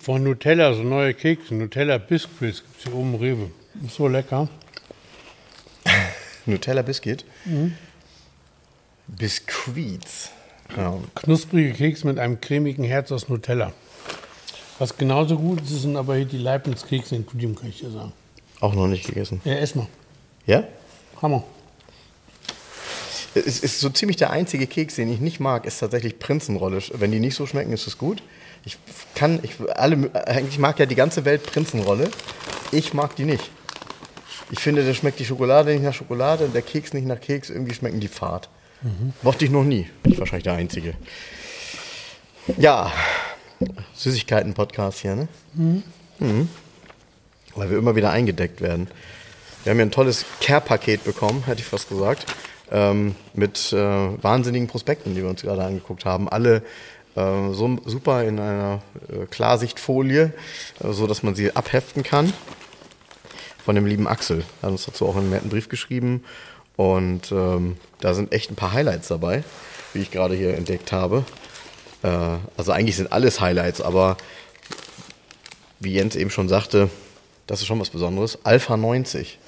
Von Nutella so neue Kekse, Nutella Biscuits gibt es hier oben Rewe. Ist so lecker. Nutella Biscuit. Biscuits. Ja. Knusprige Kekse mit einem cremigen Herz aus Nutella. Was genauso gut ist, sind aber hier die Leibniz-Kekse in Studium, kann ich dir sagen. Auch noch nicht gegessen. Ja, ess mal. Ja? Hammer. Es ist so ziemlich der einzige Keks, den ich nicht mag, ist tatsächlich Prinzenrolle. Wenn die nicht so schmecken, ist es gut. Ich kann, ich, alle, eigentlich mag ja die ganze Welt Prinzenrolle. Ich mag die nicht. Ich finde, da schmeckt die Schokolade nicht nach Schokolade und der Keks nicht nach Keks. Irgendwie schmecken die fad. Mochte ich noch nie. Bin ich wahrscheinlich der Einzige. Ja, Süßigkeiten-Podcast hier, ne? Mhm. Weil wir immer wieder eingedeckt werden. Wir haben ja ein tolles Care-Paket bekommen, hätte ich fast gesagt, ähm, mit äh, wahnsinnigen Prospekten, die wir uns gerade angeguckt haben. Alle so super in einer äh, Klarsichtfolie, äh, so dass man sie abheften kann. Von dem lieben Axel. Er hat uns dazu auch einen netten Brief geschrieben. Und ähm, da sind echt ein paar Highlights dabei, wie ich gerade hier entdeckt habe. Äh, also eigentlich sind alles Highlights, aber wie Jens eben schon sagte, das ist schon was Besonderes. Alpha 90.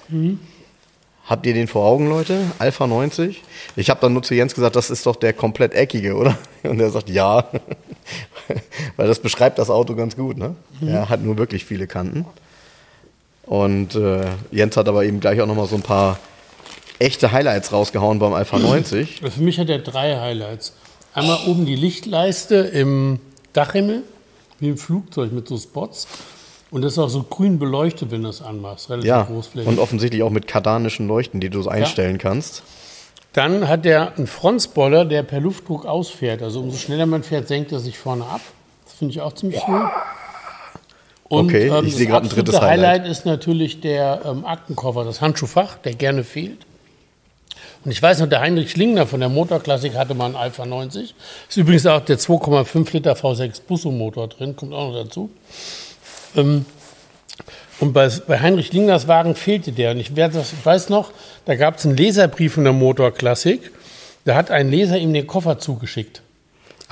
Habt ihr den vor Augen, Leute? Alpha 90? Ich habe dann nur zu Jens gesagt, das ist doch der komplett eckige, oder? Und er sagt ja. Weil das beschreibt das Auto ganz gut, ne? Er hat nur wirklich viele Kanten. Und äh, Jens hat aber eben gleich auch nochmal so ein paar echte Highlights rausgehauen beim Alpha 90. Also Für mich hat er drei Highlights. Einmal oben die Lichtleiste im Dachhimmel, wie im Flugzeug mit so Spots. Und das ist auch so grün beleuchtet, wenn du das anmachst. Relativ Ja, großflächig. und offensichtlich auch mit kardanischen Leuchten, die du so einstellen kannst. Dann hat er einen Frontspoiler, der per Luftdruck ausfährt. Also umso schneller man fährt, senkt er sich vorne ab. Das finde ich auch ziemlich cool. Und, Okay, ich das sehe gerade ein drittes Highlight. Highlight ist natürlich der ähm, Aktenkoffer, das Handschuhfach, der gerne fehlt. Und ich weiß noch, der Heinrich Schlingner von der Motorklassik hatte mal einen Alpha 90. Ist übrigens auch der 2,5 Liter V6 Busso-Motor drin, kommt auch noch dazu. Ähm, und bei, bei Heinrich Lingners Wagen fehlte der. Und ich, das, ich weiß noch, da gab es einen Leserbrief von der Motorklassik. Da hat ein Leser ihm den Koffer zugeschickt.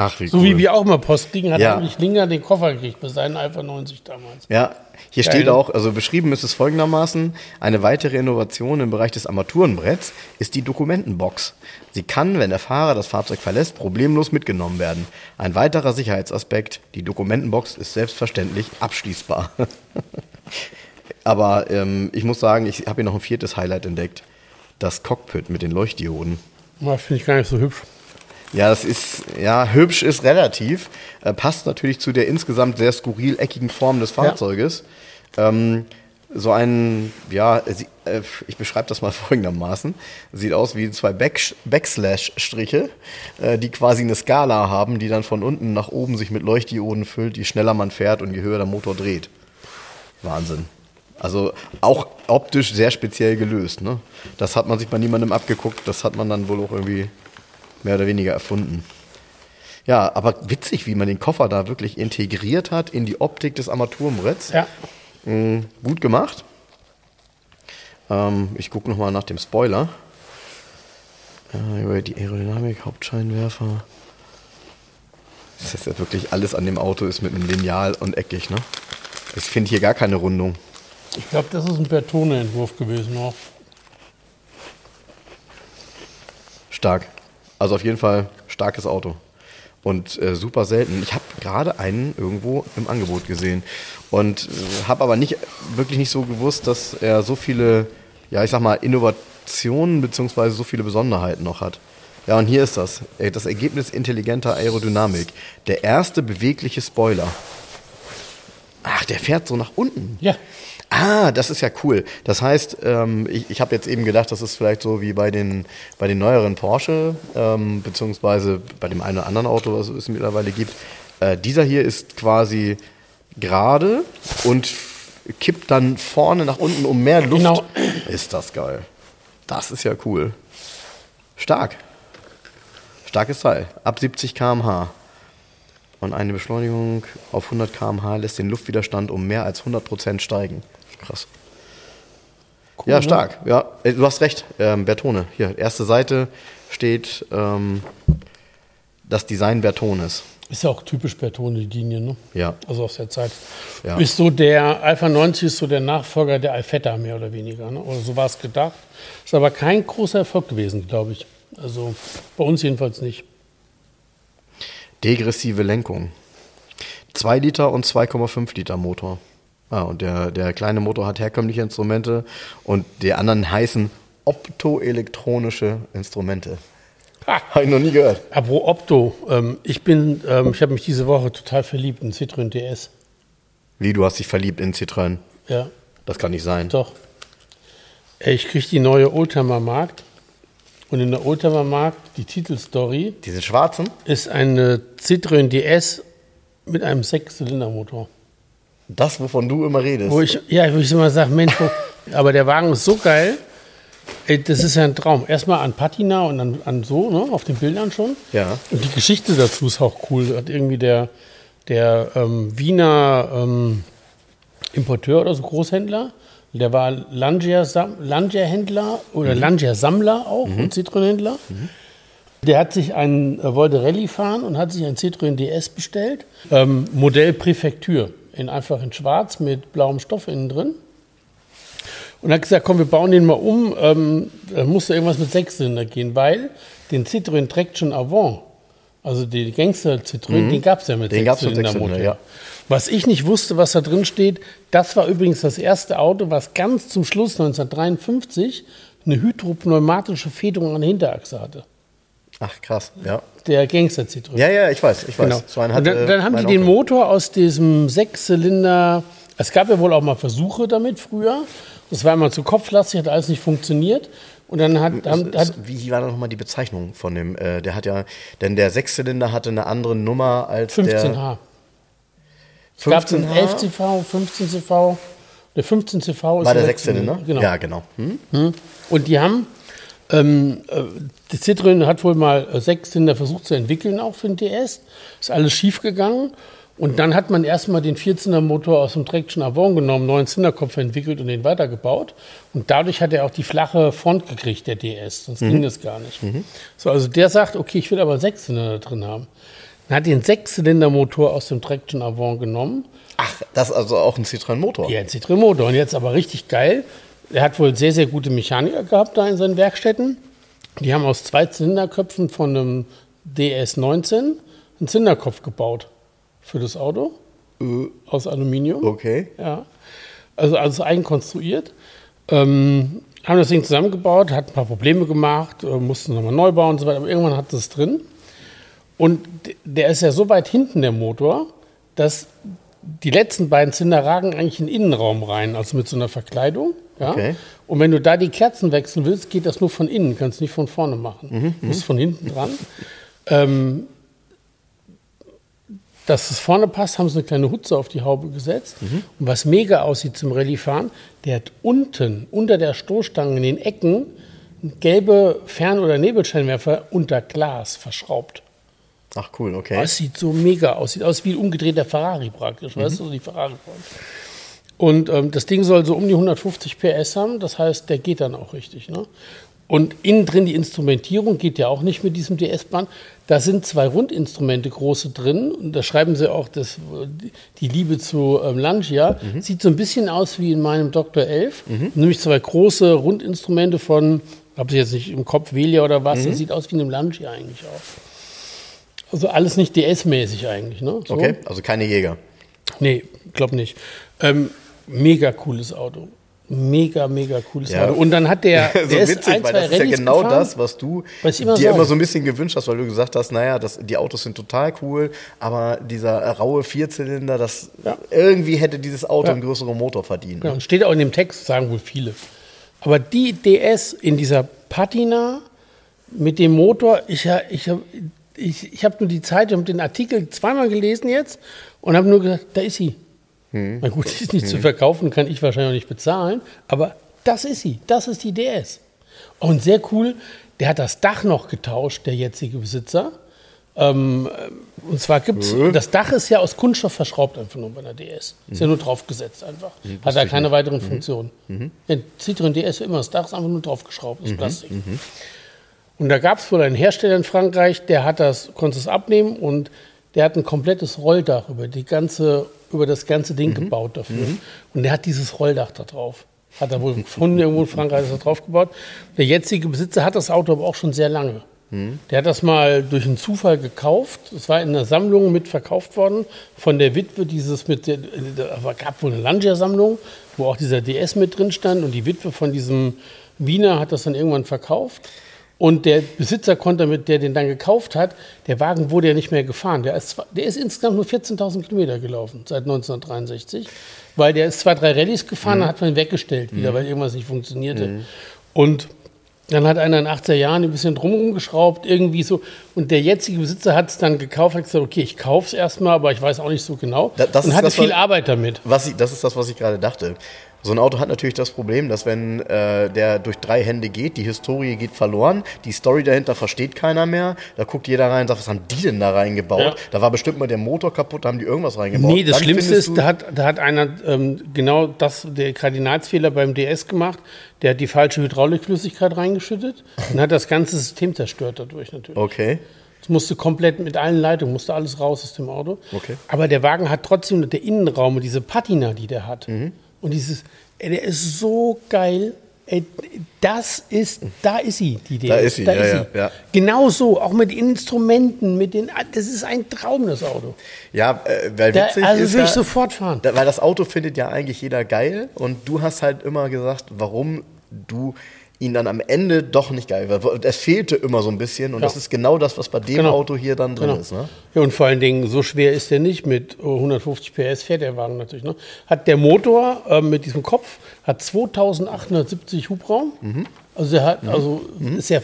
Ach, wie So cool. wie wir auch mal Post kriegen, hat Ja. Heinrich Lingner den Koffer gekriegt bei seinen Alpha 90 damals. Ja, hier Geil. steht auch, also beschrieben ist es folgendermaßen, eine weitere Innovation im Bereich des Armaturenbretts ist die Dokumentenbox. Sie kann, wenn der Fahrer das Fahrzeug verlässt, problemlos mitgenommen werden. Ein weiterer Sicherheitsaspekt, die Dokumentenbox ist selbstverständlich abschließbar. Aber ähm, ich muss sagen, ich habe hier noch ein viertes Highlight entdeckt. Das Cockpit mit den Leuchtdioden. Das finde ich gar nicht so hübsch. Ja, das ist, ja, hübsch ist relativ. Äh, passt natürlich zu der insgesamt sehr skurril eckigen Form des Fahrzeuges. Ähm, so ein, ja, sie- äh, ich beschreibe das mal folgendermaßen. Sieht aus wie zwei Back Backslash-Striche, äh, die quasi eine Skala haben, die dann von unten nach oben sich mit Leuchtdioden füllt, je schneller man fährt und je höher der Motor dreht. Wahnsinn. Also auch optisch sehr speziell gelöst. Ne? Das hat man sich bei niemandem abgeguckt, das hat man dann wohl auch irgendwie mehr oder weniger erfunden. Ja, aber witzig, wie man den Koffer da wirklich integriert hat in die Optik des Armaturenbretts. Ja. Mm, gut gemacht. Ähm, ich gucke nochmal nach dem Spoiler. Äh, über die Aerodynamik, Hauptscheinwerfer. Das ist ja wirklich alles an dem Auto ist mit einem Lineal und eckig, ne? Ich finde hier gar keine Rundung. Ich glaube, das ist ein Bertone-Entwurf gewesen auch. Stark. Also auf jeden Fall starkes Auto. Und äh, super selten. Ich habe gerade einen irgendwo im Angebot gesehen. Und äh, habe aber nicht wirklich nicht so gewusst, dass er so viele, ja, ich sag mal, Innovationen bzw. so viele Besonderheiten noch hat. Ja, und hier ist das. Äh, Das Ergebnis intelligenter Aerodynamik. Der erste bewegliche Spoiler. Ach, der fährt so nach unten. Ja. Ah, das ist ja cool. Das heißt, ähm, ich, ich habe jetzt eben gedacht, das ist vielleicht so wie bei den, bei den neueren Porsche, ähm, beziehungsweise bei dem einen oder anderen Auto, was es mittlerweile gibt. Äh, dieser hier ist quasi gerade und kippt dann vorne nach unten um mehr Luft. Genau. Ist das geil. Das ist ja cool. Stark. Starkes Teil. Ab 70 km/h. Und eine Beschleunigung auf 100 km/h lässt den Luftwiderstand um mehr als 100% steigen. Krass. ja, ne? stark. Ja, du hast recht. Ähm, Bertone. Hier, erste Seite steht ähm, das Design Bertones. Ist ja auch typisch Bertone, die Linie, ne? Ja. Also aus der Zeit. Ja. Ist so der Alpha 90 ist so der Nachfolger der Alfetta, mehr oder weniger. Ne? Oder so war es gedacht. Ist aber kein großer Erfolg gewesen, glaube ich. Also bei uns jedenfalls nicht. Degressive Lenkung. 2 Liter und 2,5 Liter Motor. Ah, und der, der kleine Motor hat herkömmliche Instrumente und die anderen heißen optoelektronische Instrumente. Ha. Habe ich noch nie gehört. Apro Opto. Ähm, ich bin, ähm, ich habe mich diese Woche total verliebt in Citroën DS. Wie, du hast dich verliebt in Citroën? Ja, Das kann nicht sein. doch. Ich kriege die neue Oldtimer Markt. Und in der Oldtimer Markt, die Titelstory, Diese schwarzen? ist eine Citroën DS mit einem Sechszylindermotor. Das, wovon du immer redest. Wo ich, ja, wo ich immer sage, Mensch, wo, aber der Wagen ist so geil. Ey, Das ist ja ein Traum. Erstmal an Patina und dann an so, ne, auf den Bildern schon. Ja. Und die Geschichte dazu ist auch cool. Hat irgendwie der, der ähm, Wiener ähm, Importeur oder so Großhändler, der war Langier-Händler oder Langier-Sammler auch und Citroën-Händler. Der hat sich einen, wollte Rallye fahren und hat sich ein Citroën DS bestellt. Ähm, Modell Präfektur. In, einfach in schwarz mit blauem Stoff innen drin. Und hat gesagt, komm, wir bauen den mal um. Ähm, da musste irgendwas mit Sechszylinder gehen, weil den Citroën Traction Avant, also die Gangster Citroën, den gab es ja mit Mhm. Sechszylindermotor. Sechszylinder, ja. Was ich nicht wusste, was da drin steht, das war übrigens das erste Auto, was ganz zum Schluss 1953 eine hydropneumatische Federung an der Hinterachse hatte. Ach, krass. Ja. Der Gangster Citroën. Ja, ja, ich weiß, ich weiß. Genau. So hat, dann, äh, dann haben die den Onkel. Motor aus diesem Sechszylinder. Es gab ja wohl auch mal Versuche damit früher. Das war immer zu kopflastig, hat alles nicht funktioniert. Und dann hat, haben, hat Wie war nochmal die Bezeichnung von dem? Äh, der hat ja, denn der Sechszylinder hatte eine andere Nummer als 15H. der Es gab einen 15H 11 CV, 15 CV. Der 15 CV ist war der Sechszylinder. Genau. Ja, genau. Hm? Und die haben, ähm, äh, die Citroën hat wohl mal äh, Sechszylinder versucht zu entwickeln, auch für den DS. Ist alles schief gegangen. Und dann hat man erstmal den Vierzylindermotor aus dem Traction Avant genommen, neuen Zylinderkopf entwickelt und den weitergebaut. Und dadurch hat er auch die flache Front gekriegt, der DS. Sonst ging das gar nicht. So, also der sagt, okay, ich will aber einen Sechszylinder da drin haben. Dann hat den Sechszylindermotor aus dem Traction Avant genommen Ach, das ist also auch ein Citroën-Motor. ja, ein Citroën-Motor. Und jetzt aber richtig geil. Er hat wohl sehr, sehr gute Mechaniker gehabt da in seinen Werkstätten. Die haben aus zwei Zylinderköpfen von einem DS19 einen Zylinderkopf gebaut für das Auto aus Aluminium. Okay. Ja. Also alles eigen konstruiert. Ähm, haben das Ding zusammengebaut, hat ein paar Probleme gemacht, äh, mussten nochmal neu bauen und so weiter, aber irgendwann hat es drin. Und der ist ja so weit hinten, der Motor, dass die letzten beiden Zylinder ragen eigentlich in den Innenraum rein, also mit so einer Verkleidung. Ja? Okay. Und wenn du da die Kerzen wechseln willst, geht das nur von innen, kannst nicht von vorne machen. Du musst von hinten dran. Ähm, dass es vorne passt, haben sie eine kleine Hutze auf die Haube gesetzt. Und was mega aussieht zum Rallye-Fahren, der hat unten, unter der Stoßstange in den Ecken, gelbe Fern- oder Nebelscheinwerfer unter Glas verschraubt. Ach, cool, okay. Das sieht so mega aus. Sieht aus wie ein umgedrehter Ferrari praktisch, weißt du, so die Ferrari-Front. Und ähm, das Ding soll so um die 150 PS haben, das heißt, der geht dann auch richtig. Ne? Und innen drin die Instrumentierung geht ja auch nicht mit diesem DS-Band. Da sind zwei Rundinstrumente große drin und da schreiben sie auch das, die Liebe zu ähm, Langia. Sieht so ein bisschen aus wie in meinem Dr. 11, nämlich zwei große Rundinstrumente von, habe ich jetzt nicht im Kopf, Velia oder was, das sieht aus wie in einem Langia eigentlich auch. Also alles nicht DS-mäßig eigentlich, ne? So. Okay, also keine Jäger. Nee, glaub nicht. Ähm, mega cooles Auto. Mega, mega cooles Ja. Auto. Und dann hat der, so der witzig, ein, weil das ist ja genau gefahren. das, was du Was dir sage. immer so ein bisschen gewünscht hast, weil du gesagt hast, naja, das, die Autos sind total cool, aber dieser raue Vierzylinder, das Ja. irgendwie hätte dieses Auto Ja. einen größeren Motor verdient. Ja, und steht auch in dem Text, sagen wohl viele. Aber die DS in dieser Patina mit dem Motor, ich, ich habe ich, ich hab nur die Zeit, ich habe den Artikel zweimal gelesen jetzt und habe nur gesagt, da ist sie. Na gut, die ist nicht zu verkaufen, kann ich wahrscheinlich auch nicht bezahlen, aber das ist sie, das ist die DS. Und sehr cool, der hat das Dach noch getauscht, der jetzige Besitzer. Ähm, und zwar gibt's, das Dach ist ja aus Kunststoff verschraubt einfach nur bei einer DS. Ist ja nur draufgesetzt einfach. Hat da keine weiteren Funktionen. Der Citroën DS ist immer, das Dach ist einfach nur draufgeschraubt, ist Plastik. Und da gab es wohl einen Hersteller in Frankreich, der hat das, konnte es abnehmen und der hat ein komplettes Rolldach über, die ganze, über das ganze Ding gebaut dafür. Und der hat dieses Rolldach da drauf. Hat er wohl gefunden, irgendwo in Frankreich ist er drauf gebaut. Der jetzige Besitzer hat das Auto aber auch schon sehr lange. Der hat das mal durch einen Zufall gekauft. Es war in einer Sammlung mit verkauft worden von der Witwe dieses mit der, da gab wohl eine Lancia-Sammlung, wo auch dieser DS mit drin stand und die Witwe von diesem Wiener hat das dann irgendwann verkauft. Und der Besitzer konnte damit, der den dann gekauft hat, der Wagen wurde ja nicht mehr gefahren. Der ist, der ist insgesamt nur 14.000 Kilometer gelaufen seit 1963, weil der ist zwei, drei Rallyes gefahren, dann hat man ihn weggestellt wieder, weil irgendwas nicht funktionierte. Und dann hat einer in den 80er Jahren ein bisschen drumherum geschraubt, irgendwie so. Und der jetzige Besitzer hat es dann gekauft, hat gesagt, okay, ich kaufe es erstmal, aber ich weiß auch nicht so genau. Da- das und hatte viel Arbeit damit. Was ich, das ist das, was ich gerade dachte. So ein Auto hat natürlich das Problem, dass wenn äh, der durch drei Hände geht, die Historie geht verloren, die Story dahinter versteht keiner mehr. Da guckt jeder rein und sagt, was haben die denn da reingebaut? Ja. Da war bestimmt mal der Motor kaputt, da haben die irgendwas reingebaut. Nee, das Dann Schlimmste ist, da hat, da hat einer ähm, genau das, der Kardinalsfehler beim DS gemacht. Der hat die falsche Hydraulikflüssigkeit reingeschüttet und hat das ganze System zerstört dadurch natürlich. Okay. Es musste komplett mit allen Leitungen, musste alles raus aus dem Auto. Okay. Aber der Wagen hat trotzdem der Innenraum, und diese Patina, die der hat. Mhm. Und dieses, ey, der ist so geil. Ey, das ist, da ist sie, die DS. Da ist sie, ja, ja, ja. Genau so, auch mit Instrumenten, mit den, das ist ein Traum, das Auto. Ja, äh, weil Da, witzig also ist würde ich sofort fahren. da, weil das Auto findet ja eigentlich jeder geil und du hast halt immer gesagt, warum du ihn dann am Ende doch nicht geil war. Es fehlte immer so ein bisschen und Ja. das ist genau das, was bei dem Genau. Auto hier dann drin Genau. ist. Ne? Ja, und vor allen Dingen, so schwer ist der nicht. Mit äh, 150 PS fährt der Wagen natürlich. Ne? Hat der Motor äh, mit diesem Kopf hat 2870 Hubraum. Mhm. Also der hat, also ist ja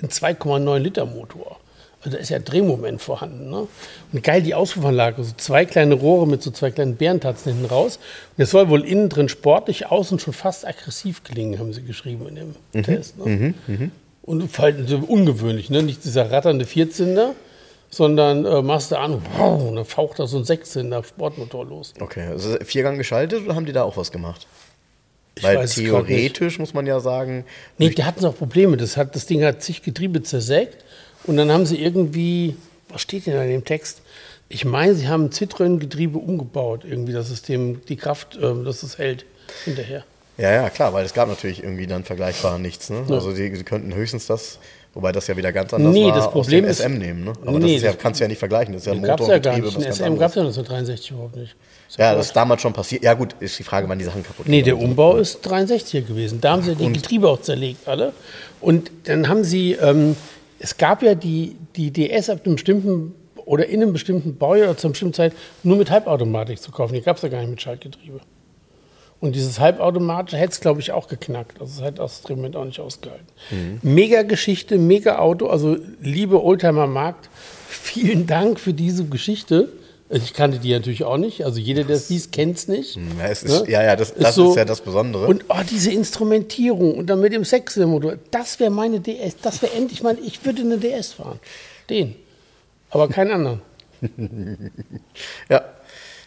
ein 2,9 Liter Motor. Also da ist ja Drehmoment vorhanden. Ne? Und geil die Auspuffanlage. So zwei kleine Rohre mit so zwei kleinen Bärentatzen hinten raus. Und es soll wohl innen drin sportlich, außen schon fast aggressiv klingen, haben sie geschrieben in dem Mhm. Test. Ne? Und vor allem so ungewöhnlich, ne? nicht dieser ratternde Vierzylinder, sondern äh, machst du an, wow, und dann faucht da so ein Sechszylinder Sportmotor los. Okay, also Viergang geschaltet oder haben die da auch was gemacht? Ich Weil theoretisch muss man ja sagen, Nee, die hatten auch Probleme. Das, hat, das Ding hat zig Getriebe zersägt und dann haben sie irgendwie, was steht denn da in dem Text? Ich meine, sie haben ein Citroën-Getriebe umgebaut, irgendwie das System, die Kraft, äh, dass es hält hinterher. ja, ja, klar, weil es gab natürlich irgendwie dann vergleichbar nichts. Ne? Also die, die könnten höchstens das, wobei das ja wieder ganz anders Nee, war, das Problem aus ist- dem SM nehmen. Ne? Aber Nee, das, ja, das- kannst du ja nicht vergleichen, das ist ja Motor gab es ja und gar Getriebe. nicht. was SM gab es ja 1963 überhaupt nicht. Ja, das ist damals schon passiert. Ja gut, ist die Frage, wann die Sachen kaputt Nee, der Umbau ist 63er gewesen. Da haben sie die Getriebe auch zerlegt, alle. Und dann haben sie, ähm, es gab ja die, die DS ab einem bestimmten oder in einem bestimmten Baujahr oder zu einer bestimmten Zeit nur mit Halbautomatik zu kaufen. Die gab es ja gar nicht mit Schaltgetriebe. Und dieses Halbautomatische hätte es, glaube ich, auch geknackt. Also es hat das Instrument auch nicht ausgehalten. Mega Geschichte, mega Auto. Also liebe Oldtimer Markt, vielen Dank für diese Geschichte. Also Ich kannte die natürlich auch nicht. Also jeder, der es liest, kennt es nicht. Ja, es ist, Ne? ja, ja, das, das so- ist ja das Besondere. Und oh, diese Instrumentierung und dann mit dem Sechszylindermotor, das wäre meine DS. Das wäre endlich mein, ich würde eine DS fahren. Den. Aber keinen anderen. ja.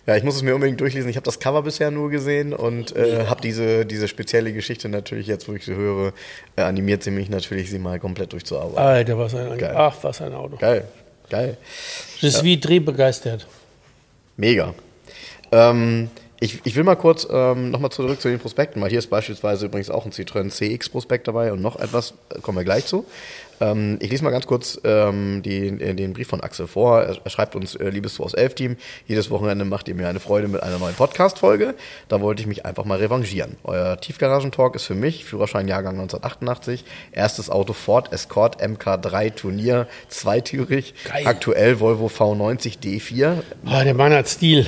Ja, ich muss es mir unbedingt durchlesen. Ich habe das Cover bisher nur gesehen und äh, habe diese, diese spezielle Geschichte natürlich jetzt, wo ich sie höre, äh, animiert sie mich natürlich, sie mal komplett durchzuarbeiten. Alter, was ein, Geil. ach, was ein Auto. Geil, geil. Je suis drehbegeistert. Mega. Ähm, ich, ich will mal kurz ähm, nochmal zurück zu den Prospekten, weil hier ist beispielsweise übrigens auch ein Citroën CX-Prospekt dabei und noch etwas, äh, kommen wir gleich zu. Ähm, ich lese mal ganz kurz ähm, die, äh, den Brief von Axel vor. Er, er schreibt uns, äh, liebes aus elf Team, jedes Wochenende macht ihr mir eine Freude mit einer neuen Podcast-Folge. Da wollte ich mich einfach mal revanchieren. Euer Tiefgaragentalk ist für mich, Führerschein Jahrgang 1988, erstes Auto Ford Escort MK3 Turnier, zweitürig, Geil. aktuell Volvo V90 D4, Ah, der Mann hat Stil.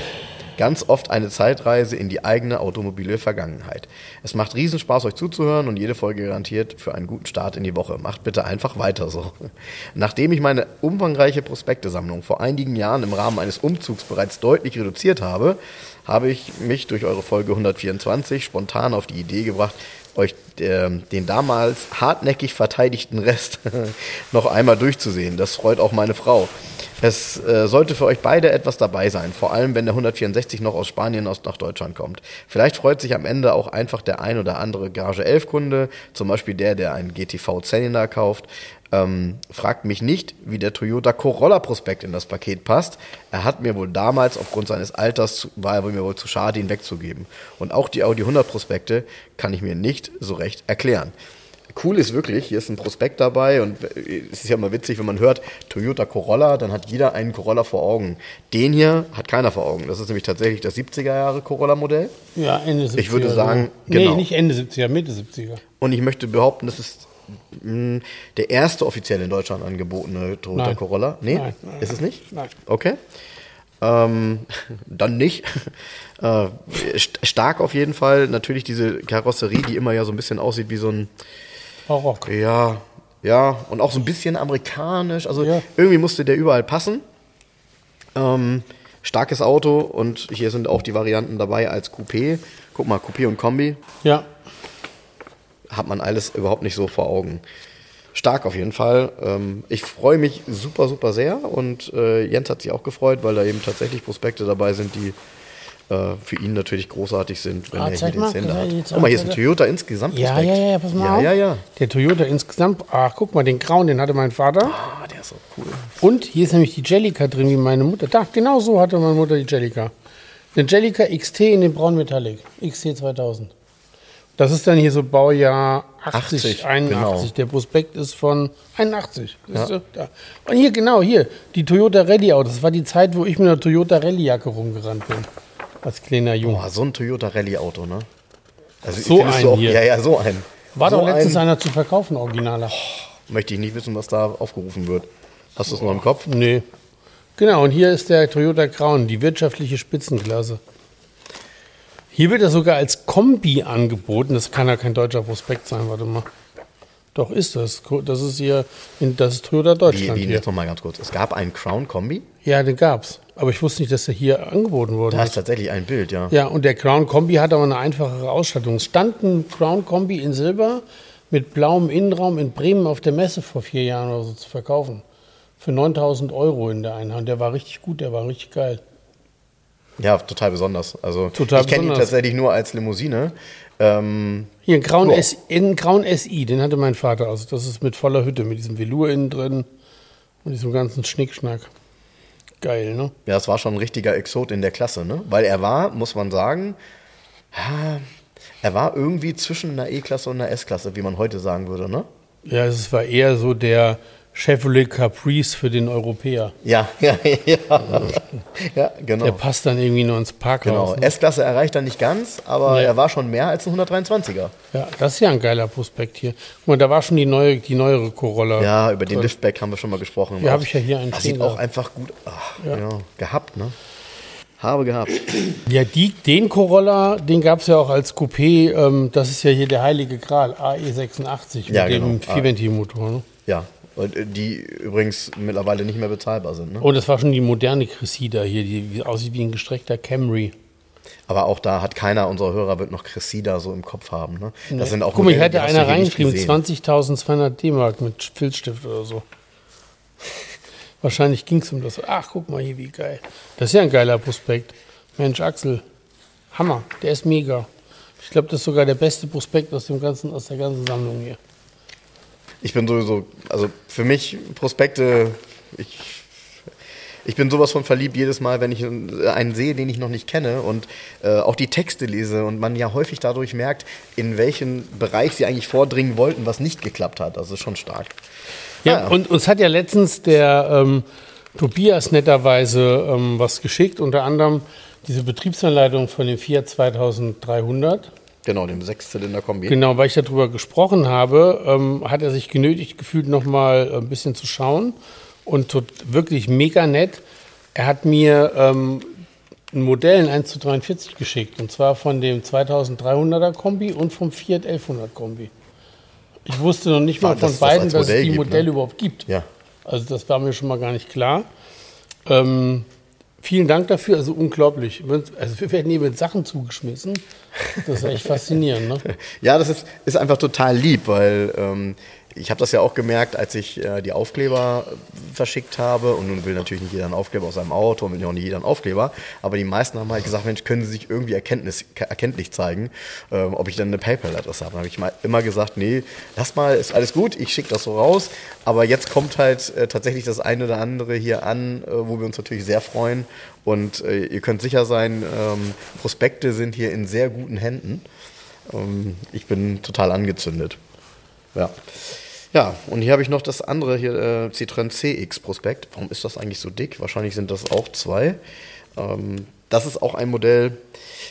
Ganz oft eine Zeitreise in die eigene automobile Vergangenheit. Es macht Riesenspaß, euch zuzuhören und jede Folge garantiert für einen guten Start in die Woche. Macht bitte einfach weiter so. Nachdem ich meine umfangreiche Prospektesammlung vor einigen Jahren im Rahmen eines Umzugs bereits deutlich reduziert habe, habe ich mich durch eure Folge 124 spontan auf die Idee gebracht, euch äh, den damals hartnäckig verteidigten Rest noch einmal durchzusehen. Das freut auch meine Frau. Es äh, sollte für euch beide etwas dabei sein, vor allem wenn der 164 noch aus Spanien aus, nach Deutschland kommt. Vielleicht freut sich am Ende auch einfach der ein oder andere Garage 11 Kunde, zum Beispiel der, der einen GTV Zenina kauft. Ähm, fragt mich nicht, wie der Toyota Corolla Prospekt in das Paket passt. Er hat mir wohl damals aufgrund seines Alters war er mir wohl zu schade, ihn wegzugeben. Und auch die Audi 100 Prospekte kann ich mir nicht so recht erklären. Cool ist wirklich, hier ist ein Prospekt dabei und es ist ja immer witzig, wenn man hört Toyota Corolla, dann hat jeder einen Corolla vor Augen. Den hier hat keiner vor Augen. Das ist nämlich tatsächlich das 70er Jahre Corolla Modell. Ja, Ende 70er. Ich würde sagen, nee, genau. nicht Ende 70er, Mitte 70er. Und ich möchte behaupten, das ist mh, der erste offiziell in Deutschland angebotene Toyota Nein. Corolla. Nee, Nein, nein, ist es nicht? Nein. Okay. Ähm, dann nicht. Äh, st stark auf jeden Fall. Natürlich diese Karosserie, die immer ja so ein bisschen aussieht wie so ein Barock. Ja, ja, und auch so ein bisschen amerikanisch. Also Ja. irgendwie musste der überall passen. Ähm, starkes Auto und hier sind auch die Varianten dabei als Coupé. Guck mal, Coupé und Kombi Ja, hat man alles überhaupt nicht so vor Augen. Stark auf jeden Fall. Ähm, ich freue mich super, super sehr und äh, Jens hat sich auch gefreut, weil da eben tatsächlich Prospekte dabei sind, die äh, für ihn natürlich großartig sind, wenn Ah, er hier den mal, ja, hat. Guck mal, hier ist ein Toyota insgesamt ja, ja, ja, pass mal ja, auf. Ja, ja, Der Toyota insgesamt, ach, guck mal, den grauen, den hatte mein Vater. Ah, der ist so cool. Und hier ist nämlich die Jellica drin, wie meine Mutter. Da, genau so hatte meine Mutter die Jellica. Eine Jellica XT in dem braun Metallic. XT 2000. Das ist dann hier so Baujahr 80, 80, 81. genau. Der Prospekt ist von 81. Siehst du? Da. Und hier, genau, hier, die Toyota Rallye Autos. Das war die Zeit, wo ich mit einer Toyota Rallye Jacke rumgerannt bin. Als kleiner Junge. Boah, so ein Toyota Rallye Auto, ne? Also So ein auch, hier. Ja, ja, so ein. War so doch letztens ein, einer zu verkaufen, originaler. Möchte ich nicht wissen, was da aufgerufen wird. Hast du es noch im Kopf? Nee. Genau, und hier ist der Toyota Crown, die wirtschaftliche Spitzenklasse. Hier wird er sogar als Kombi angeboten. Das kann ja kein deutscher Prospekt sein, warte mal. Doch ist das. Das ist hier, in, das ist Toyota Wie, Deutschland wie hier. jetzt noch mal ganz kurz. Es gab einen Crown Kombi. Ja, den gab's. Aber ich wusste nicht, dass der hier angeboten wurde. Da ist tatsächlich ein Bild, ja. Ja, und der Crown Kombi hat aber eine einfachere Ausstattung. Es stand ein Crown Kombi in Silber mit blauem Innenraum in Bremen auf der Messe vor vier Jahren oder so zu verkaufen. Für 9000 Euro in der Einhand. Der war richtig gut, der war richtig geil. Ja, total besonders. Also Total ich kenne ihn tatsächlich nur als Limousine. Ähm, Hier, ein grauen, Ja. S, ein grauen SI, den hatte mein Vater. Also das ist mit voller Hütte, mit diesem Velour innen drin und diesem ganzen Schnickschnack. Geil, ne? ja, es war schon ein richtiger Exot in der Klasse, ne? Weil er war, muss man sagen, er war irgendwie zwischen einer E-Klasse und einer S-Klasse, wie man heute sagen würde, ne? Ja, es war eher so der Chevrolet Caprice für den Europäer. Ja, ja, ja. Ja, genau. Der passt dann irgendwie nur ins Genau, Parkhaus. Ne? S-Klasse erreicht er nicht ganz, aber Nee. er war schon mehr als ein 123er. Ja, das ist ja ein geiler Prospekt hier. Guck mal, da war schon die neue, die neuere Corolla. Ja, über den Liftback haben wir schon mal gesprochen. Ja, Auch- hab ich ja hier einen Das sieht auch einfach gut ach, ja. gehabt, ne? Habe gehabt. Ja, die, den Corolla, den gab es ja auch als Coupé. Ähm, das ist ja hier der heilige Gral, AE86 mit Ja, dem genau. Vierventilmotor. Ne? Ja, die übrigens mittlerweile nicht mehr bezahlbar sind. Ne? Und das war schon die moderne Cressida hier, die aussieht wie ein gestreckter Camry. Aber auch da hat keiner unserer Hörer wird noch Cressida so im Kopf haben. Ne? Das sind auch Guck mal, hast du einer reingeschrieben, gesehen. 20.200 D-Mark mit Filzstift oder so. Wahrscheinlich ging es um das. Ach, guck mal hier, wie geil. Das ist ja ein geiler Prospekt. Mensch, Axel, Hammer, der ist mega. Ich glaube, das ist sogar der beste Prospekt aus, dem ganzen, aus der ganzen Sammlung hier. Ich bin sowieso, also für mich Prospekte, ich Ich bin sowas von verliebt jedes Mal, wenn ich einen sehe, den ich noch nicht kenne und äh, auch die Texte lese und man ja häufig dadurch merkt, in welchen Bereich sie eigentlich vordringen wollten, was nicht geklappt hat. Das ist schon stark. Ja, ja. und uns hat ja letztens der ähm, Tobias netterweise ähm, was geschickt, unter anderem diese Betriebsanleitung von dem Fiat 2300. Genau, dem Sechszylinder-Kombi. Genau, weil ich darüber gesprochen habe, ähm, hat er sich genötigt gefühlt, nochmal ein bisschen zu schauen. Und tot, wirklich mega nett. Er hat mir ähm, ein Modell in 1 zu 43 geschickt. Und zwar von dem 2300er Kombi und vom Fiat 1100 Kombi. Ich wusste noch nicht mal von beiden, das dass es die gibt, Modelle ne? überhaupt gibt. Ja. Also das war mir schon mal gar nicht klar. Ähm, vielen Dank dafür, also unglaublich. Also wir werden hier mit Sachen zugeschmissen. Das ist echt faszinierend. Ne? ja, das ist, ist einfach total lieb, weil ähm, ich habe das ja auch gemerkt, als ich äh, die Aufkleber verschickt habe. Und nun will natürlich nicht jeder einen Aufkleber aus seinem Auto und will auch nicht jeder einen Aufkleber. Aber die meisten haben halt gesagt, Mensch, können Sie sich irgendwie erkenntnis, erkenntlich zeigen, ähm, ob ich dann eine PayPal-Adresse habe. Dann habe ich mal immer gesagt, nee, lass mal, ist alles gut, ich schicke das so raus. Aber jetzt kommt halt äh, tatsächlich das eine oder andere hier an, äh, wo wir uns natürlich sehr freuen. Und äh, ihr könnt sicher sein, ähm, Prospekte sind hier in sehr guten Händen. Ähm, ich bin total angezündet. Ja. Ja, und hier habe ich noch das andere hier, äh, Citroën CX Prospekt. Warum ist das eigentlich so dick? Wahrscheinlich sind das auch zwei. Ähm, das ist auch ein Modell.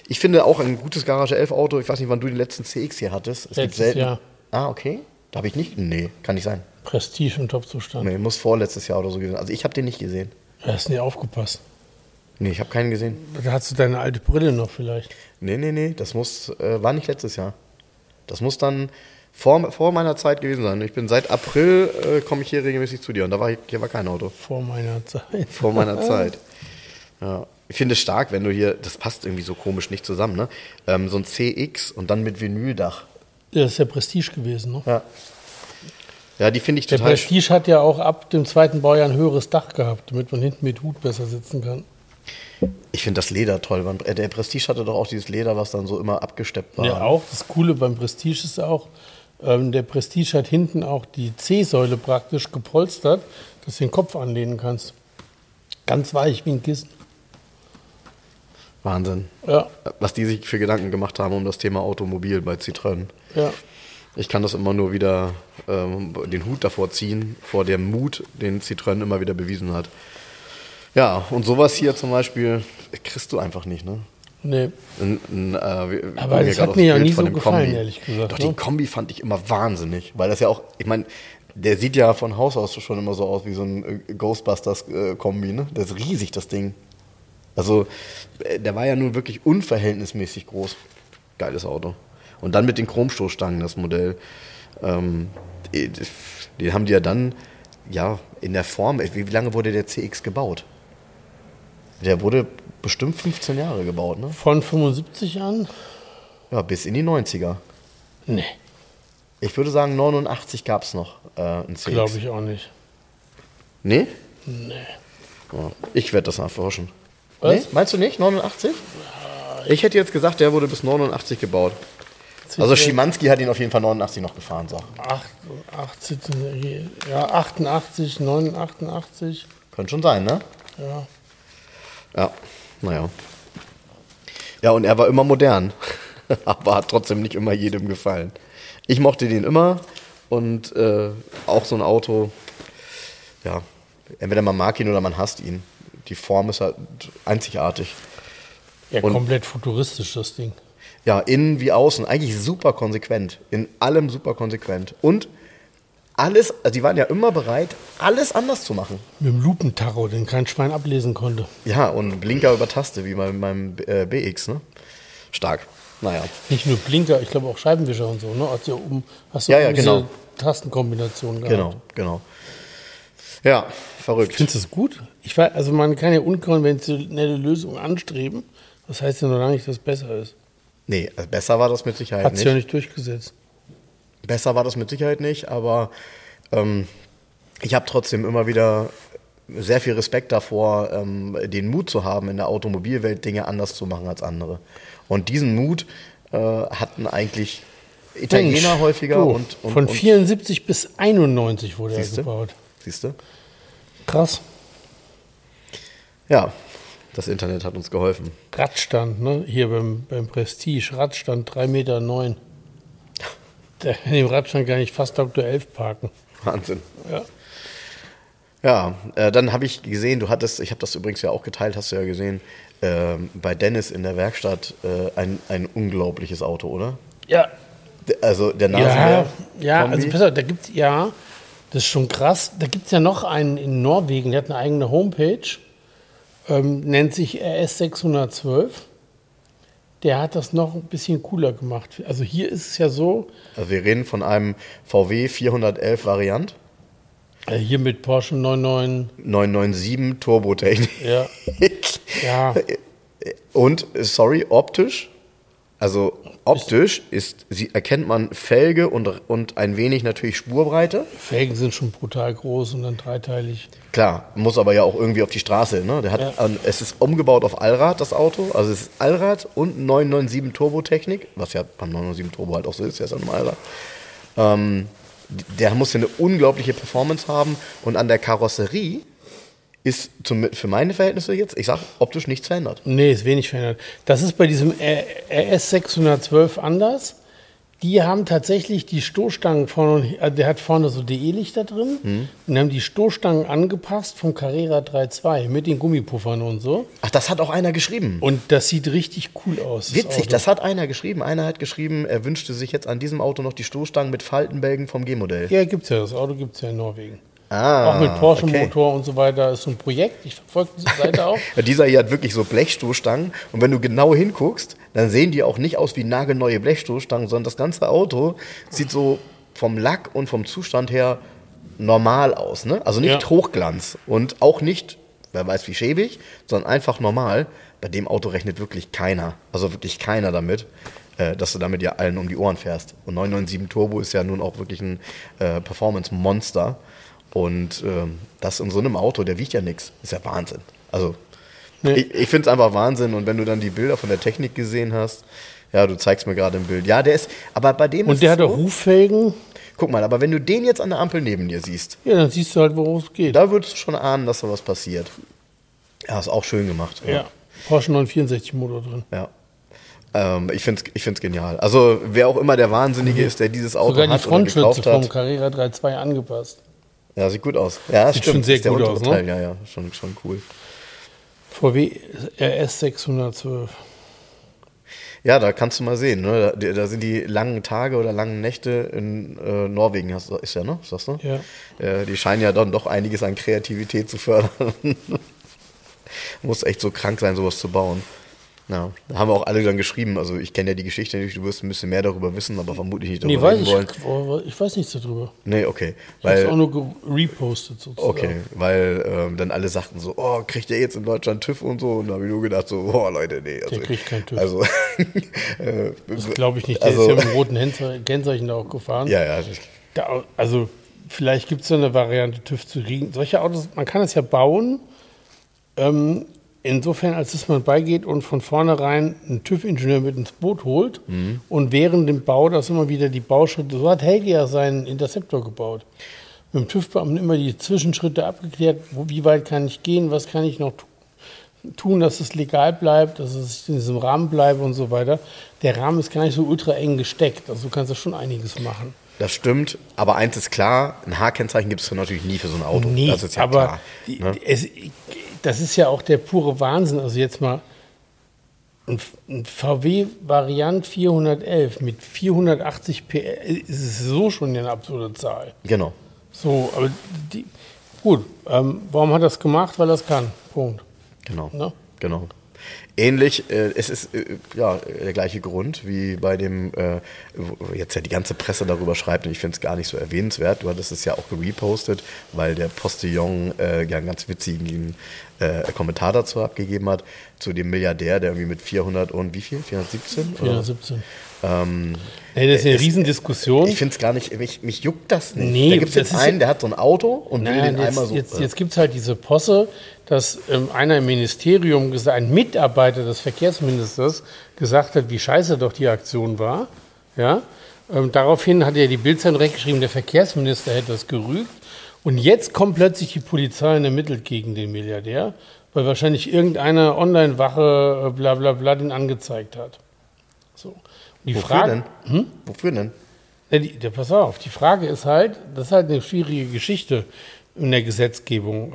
Ich finde auch ein gutes Garage 11 Auto. Ich weiß nicht, wann du den letzten CX hier hattest. Es Letztes gibt selten. Jahr. Ah, okay. Da habe ich nicht. Nee, kann nicht sein. Prestige im Top-Zustand. Nee, muss vorletztes Jahr oder so gewesen. Also ich habe den nicht gesehen. Du hast nie aufgepasst. Nee, ich habe keinen gesehen. Da hast du deine alte Brille noch vielleicht. Nee, nee, nee. Das muss, äh, war nicht letztes Jahr. Das muss dann vor, vor meiner Zeit gewesen sein. Ich bin seit April, äh, komme ich hier regelmäßig zu dir und da war hier war kein Auto. Vor meiner Zeit. Vor meiner Zeit. Ja. Ich finde es stark, wenn du hier, das passt irgendwie so komisch nicht zusammen, ne? Ähm, so ein CX und dann mit Vinyldach. Ja, das ist ja Prestige gewesen, ne? Ja. Ja, die finde ich total. Der Prestige hat ja auch ab dem zweiten Baujahr ein höheres Dach gehabt, damit man hinten mit Hut besser sitzen kann. Ich finde das Leder toll. Äh, der Prestige hatte doch auch dieses Leder, was dann so immer abgesteppt war. Ja, auch. Das Coole beim Prestige ist auch, ähm, der Prestige hat hinten auch die C-Säule praktisch gepolstert, dass du den Kopf anlehnen kannst. Ganz weich wie ein Kissen. Wahnsinn. Ja. Was die sich für Gedanken gemacht haben um das Thema Automobil bei Citroën. Ja. Ich kann das immer nur wieder ähm, den Hut davor ziehen, vor dem Mut, den Citroën immer wieder bewiesen hat. Ja, und sowas hier zum Beispiel kriegst du einfach nicht, ne? Nee. Ein, ein, äh, Aber das hat mir ja nie so gefallen, Kombi. ehrlich gesagt. Doch, ne? die Kombi fand ich immer wahnsinnig, weil das ja auch, ich meine, der sieht ja von Haus aus schon immer so aus wie so ein äh, Ghostbusters-Kombi, ne? Das ist riesig, das Ding. Also, äh, der war ja nun wirklich unverhältnismäßig groß. Geiles Auto. Und dann mit den Chromstoßstangen, das Modell. Ähm, den haben die ja dann, ja, in der Form, wie lange wurde der CX gebaut? Der wurde bestimmt 15 Jahre gebaut, ne? Von 75 an? Ja, bis in die 90er. Nee. Ich würde sagen, 89 gab es noch äh, ein CX. Glaube ich auch nicht. Nee? Nee. Ja, ich werde das nachforschen. Was? Nee? Meinst du nicht? 89? Ja, ich, ich hätte jetzt gesagt, der wurde bis 89 gebaut. Also Schimanski hat ihn auf jeden Fall 89 noch gefahren, so. 88, ja, 88, 89. Könnte schon sein, ne? Ja. Ja, naja. Ja, und er war immer modern, aber hat trotzdem nicht immer jedem gefallen. Ich mochte den immer und äh, auch so ein Auto, ja, entweder man mag ihn oder man hasst ihn. Die Form ist halt einzigartig. Ja, und, komplett futuristisch, das Ding. Ja, innen wie außen. Eigentlich super konsequent. In allem super konsequent. Und alles, also die waren ja immer bereit, alles anders zu machen. Mit dem Lupentacho, den kein Schwein ablesen konnte. Ja, und Blinker über Taste, wie bei meinem äh, BX, ne? Stark. Naja. Nicht nur Blinker, ich glaube auch Scheibenwischer und so, ne? Hast du, um, hast du ja, ja, genau. Tastenkombination gehabt. Genau, genau. Ja, verrückt. Findest du das gut? Ich weiß, also man kann ja unkonventionelle Lösungen anstreben. Das heißt ja noch lange nicht, dass es besser ist. Nee, also besser war das mit Sicherheit Hat's nicht. Hat sich ja nicht durchgesetzt. Besser war das mit Sicherheit nicht, aber ähm, ich habe trotzdem immer wieder sehr viel Respekt davor, ähm, den Mut zu haben, in der Automobilwelt Dinge anders zu machen als andere. Und diesen Mut äh, hatten eigentlich Italiener Mensch, häufiger. Du, und, und, Von 74 bis 91 wurde siehste? er gebaut. Siehst du? Krass. Ja, das Internet hat uns geholfen. Radstand, ne? Hier beim, beim Prestige, Radstand 3,9 Meter. Der kann im Radstand gar nicht fast Dr. 11 parken. Wahnsinn. Ja. Ja, äh, dann habe ich gesehen, du hattest, ich habe das übrigens ja auch geteilt, hast du ja gesehen, ähm, bei Dennis in der Werkstatt äh, ein, ein unglaubliches Auto, oder? Ja, D- Also der ja, Nasenbär. ja Kombi. also pass auf, da gibt's ja, das ist schon krass. Da gibt es ja noch einen in Norwegen, der hat eine eigene Homepage, ähm, nennt sich RS612. Der hat das noch ein bisschen cooler gemacht. Also hier ist es ja so, Also wir reden von einem VW 411 Variant, äh, hier mit Porsche 99, 997 Turbotechnik. ja, ja, Und, äh, sorry, optisch, also optisch ist, sie erkennt man Felge und, und ein wenig natürlich Spurbreite. Felgen sind schon brutal groß und dann dreiteilig. Klar, muss aber ja auch irgendwie auf die Straße. Ne? Der hat, Ja. es ist umgebaut auf Allrad, das Auto. Also es ist Allrad und 997 Turbotechnik, was ja beim 997 Turbo halt auch so ist, der ist ja ein Allrad. Ähm, der muss ja eine unglaubliche Performance haben und an der Karosserie ist zum, für meine Verhältnisse jetzt, ich sag, optisch nichts verändert. Nee, ist wenig verändert. Das ist bei diesem RS 612 anders. Die haben tatsächlich die Stoßstangen vorne, also der hat vorne so DE-Lichter drin Mhm. und haben die Stoßstangen angepasst vom Carrera 3.2 mit den Gummipuffern und so. Ach, das hat auch einer geschrieben. Und das sieht richtig cool aus. Witzig, Auto. das hat einer geschrieben. Einer hat geschrieben, er wünschte sich jetzt an diesem Auto noch die Stoßstangen mit Faltenbälgen vom G-Modell. Ja, gibt's ja. Das Auto gibt's ja in Norwegen. Ah, auch mit okay. Porsche-Motor und so weiter. Ist so ein Projekt. Ich verfolge diese Seite auch. Dieser hier hat wirklich so Blechstoßstangen und wenn du genau hinguckst, dann sehen die auch nicht aus wie nagelneue Blechstoßstangen, sondern das ganze Auto sieht so vom Lack und vom Zustand her normal aus. Ne? Also nicht Ja. Hochglanz und auch nicht, wer weiß wie schäbig, sondern einfach normal. Bei dem Auto rechnet wirklich keiner, also wirklich keiner damit, äh, dass du damit ja allen um die Ohren fährst. Und 997 Turbo ist ja nun auch wirklich ein äh, Performance-Monster. Und ähm, das in so einem Auto, der wiegt ja nichts. Ist ja Wahnsinn. Also Nee. ich, ich finde es einfach Wahnsinn. Und wenn du dann die Bilder von der Technik gesehen hast, ja, du zeigst mir gerade ein Bild. Ja, der ist, aber bei dem ist Und der hat so, Huffelgen. Guck mal, aber wenn du den jetzt an der Ampel neben dir siehst, Ja, dann siehst du halt, worum es geht. da würdest du schon ahnen, dass da was passiert. Ja, ist auch schön gemacht. ja. Porsche 964 Motor drin. ja. Ähm, ich finde es ich find's genial. Also, wer auch immer der Wahnsinnige ist, der dieses Auto Sogar die hat oder Frontschütze gekauft vom hat. Carrera 3.2 angepasst. Ja, sieht gut aus. Ja, Sieht stimmt. schon sehr ist gut aus, ne? Ja, ja, schon, schon cool. VW RS 612. Ja, da kannst du mal sehen. Ne? Da, da sind die langen Tage oder langen Nächte in äh, Norwegen, hast, ist ja, ne? Sagst du? Ja. Äh, die scheinen ja dann doch einiges an Kreativität zu fördern. Muss echt so krank sein, sowas zu bauen. Ja, da haben auch alle dann geschrieben. Also, ich kenne ja die Geschichte nicht, du wirst ein bisschen mehr darüber wissen, aber vermutlich nicht darüber Nee, weiß ich, wollen. ich weiß nichts darüber. Nee, okay. Ich habe es Weil, auch nur repostet sozusagen. okay, weil ähm, dann alle sagten so, oh, kriegt der jetzt in Deutschland TÜV und so? Und da habe ich nur gedacht so, oh Leute, nee. Also, kriegt keinen TÜV. Also, äh, Das glaube ich nicht. Der Also- ist ja mit dem roten Kennzeichen da auch gefahren. ja, ja, Da, also vielleicht gibt es da eine Variante, TÜV zu kriegen. Solche Autos, man kann es ja bauen, ähm, insofern, als dass man beigeht und von vornherein einen TÜV-Ingenieur mit ins Boot holt Mhm. und während dem Bau das immer wieder die Bauschritte, so hat Helge ja seinen Interceptor gebaut. Mit dem TÜV-Beamten immer die Zwischenschritte abgeklärt, wo, wie weit kann ich gehen, was kann ich noch tu- tun, dass es legal bleibt, dass es in diesem Rahmen bleibt und so weiter. Der Rahmen ist gar nicht so ultra eng gesteckt, also du kannst da schon einiges machen. Das stimmt, aber eins ist klar, ein H-Kennzeichen gibt es natürlich nie für so ein Auto. Nee, das ist ja aber klar. die, ne? es, das ist ja auch der pure Wahnsinn. Also jetzt mal ein, ein VW Variant 411 mit 480 PS ist es so schon eine absurde Zahl. Genau. So, aber die, gut, ähm, warum hat er das gemacht? Weil er es kann. Punkt. Genau. Ne? Genau. Ähnlich, äh, es ist äh, ja der gleiche Grund wie bei dem, äh, jetzt ja die ganze Presse darüber schreibt und ich finde es gar nicht so erwähnenswert. Du hattest es ja auch gerepostet, weil der Postillon äh, ja einen ganz witzigen äh, Kommentar dazu abgegeben hat, zu dem Milliardär, der irgendwie mit 400 und wie viel? 417? Oder? 417. Ähm, Nee, das ist eine es- Riesendiskussion. ich finde es gar nicht, mich, mich juckt das nicht. Nee, da gibt es jetzt einen, der hat so ein Auto und will Nein, den einmal jetzt, so. jetzt, äh, jetzt gibt es halt diese Posse, dass ähm, einer im Ministerium, ein Mitarbeiter des Verkehrsministers, gesagt hat, wie scheiße doch die Aktion war. Ja? Ähm, daraufhin hat ja die Bildzeitung direkt geschrieben, der Verkehrsminister hätte das gerügt. Und jetzt kommt plötzlich die Polizei und ermittelt gegen den Milliardär. weil wahrscheinlich irgendeine Online-Wache äh, bla bla bla den angezeigt hat. So. Die Wofür Frage, denn? Wofür denn? Ja, die, ja, pass auf, die Frage ist halt, das ist halt eine schwierige Geschichte in der Gesetzgebung.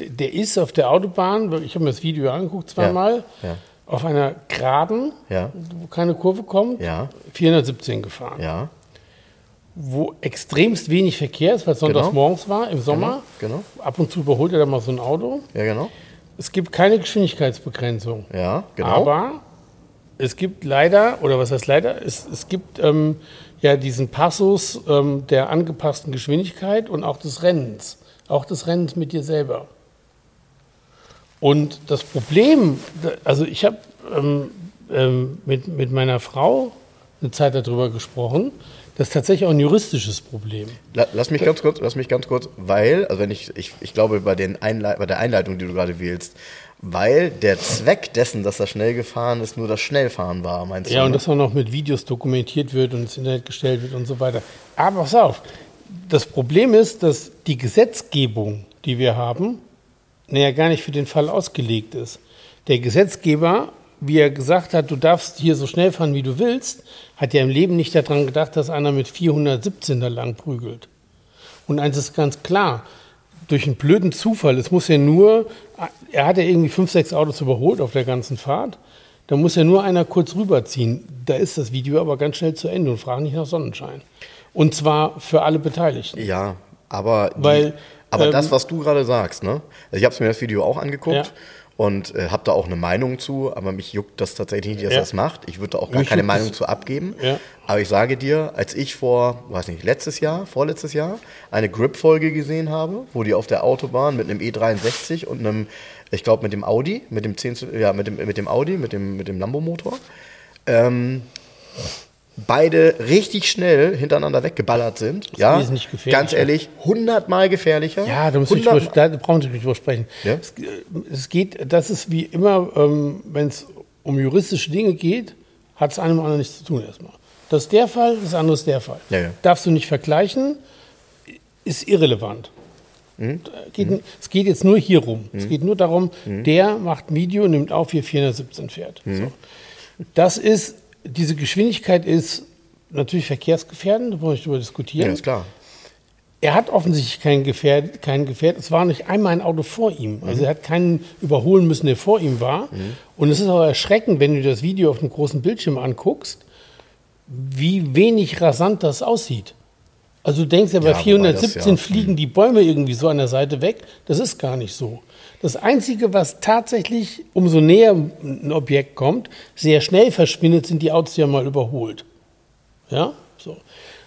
Ähm, der, ist auf der Autobahn, ich habe mir das Video angeguckt zweimal, ja. auf einer Geraden, Ja. wo keine Kurve kommt, Ja. 417 gefahren. Ja. Wo extremst wenig Verkehr ist, weil es sonntags Genau. morgens war, im Sommer. Genau. Ab und zu überholt er da mal so ein Auto. Ja, genau. Es gibt keine Geschwindigkeitsbegrenzung. Ja, genau. Aber es gibt leider, oder was heißt leider, es, es gibt ähm, ja diesen Passus ähm, der angepassten Geschwindigkeit und auch des Rennens. Auch des Rennens mit dir selber. Und das Problem, also ich habe ähm, ähm, mit, mit meiner Frau eine Zeit darüber gesprochen, das ist tatsächlich auch ein juristisches Problem. La- Lass mich ganz kurz, lass mich ganz kurz, weil, also wenn ich, ich, ich glaube bei, den bei der Einleitung, die du gerade wählst, weil der Zweck dessen, dass er schnell gefahren ist, nur das Schnellfahren war, meinst du? Ja, und ne? dass auch noch mit Videos dokumentiert wird und ins Internet gestellt wird und so weiter. Aber pass auf, das Problem ist, dass die Gesetzgebung, die wir haben, naja, gar nicht für den Fall ausgelegt ist. Der Gesetzgeber, wie er gesagt hat, du darfst hier so schnell fahren, wie du willst, hat ja im Leben nicht daran gedacht, dass einer mit 417 da lang prügelt. Und eins ist ganz klar, durch einen blöden Zufall, es muss ja nur, er hat ja irgendwie fünf, sechs Autos überholt auf der ganzen Fahrt, da muss ja nur einer kurz rüberziehen. Da ist das Video aber ganz schnell zu Ende und frag nicht nach Sonnenschein. Und zwar für alle Beteiligten. Ja, aber, die, Weil, aber ähm, das, was du gerade sagst, ne? Also ich habe mir das Video auch angeguckt Ja. Und äh, habe da auch eine Meinung zu, aber mich juckt das tatsächlich nicht, dass Ja. er das macht. Ich würde da auch gar Mich keine Meinung das- zu abgeben. Ja. Aber ich sage dir, als ich vor, weiß nicht, letztes Jahr, vorletztes Jahr, eine Grip-Folge gesehen habe, wo die auf der Autobahn mit einem E63 und einem, ich glaube mit dem Audi, mit dem 10, zu- ja, mit dem, mit dem Audi, mit dem, mit dem Lambo-Motor, ähm, beide richtig schnell hintereinander weggeballert sind. ja, wesentlich gefährlicher. ganz ehrlich, hundertmal gefährlicher. Ja, da, 100 drüber, da brauchen Sie nicht drüber sprechen. Ja? Es, äh, es geht, das ist wie immer, ähm, wenn es um juristische Dinge geht, hat es einem anderen nichts zu tun erstmal. Das ist der Fall, das andere ist der Fall. Ja, ja. Darfst du nicht vergleichen, ist irrelevant. Mhm. Geht, Es geht jetzt nur hier rum. Es geht nur darum, der macht ein Video und nimmt auf, wie er 417 fährt. Mhm. So. Das ist, diese Geschwindigkeit ist natürlich verkehrsgefährdend, da wir nicht drüber diskutieren. ja, ist klar. Er hat offensichtlich keinen Gefährt, keinen Gefährt. Es war nicht einmal ein Auto vor ihm. Also er hat keinen überholen müssen, der vor ihm war. Und es ist auch erschreckend, wenn du das Video auf einem großen Bildschirm anguckst, wie wenig rasant das aussieht. Also du denkst ja, bei Ja, wobei das 417 ja- fliegen die Bäume irgendwie so an der Seite weg. Das ist gar nicht so. Das Einzige, was tatsächlich, umso näher ein Objekt kommt, sehr schnell verschwindet, sind die Autos, die er mal überholt. Ja, so.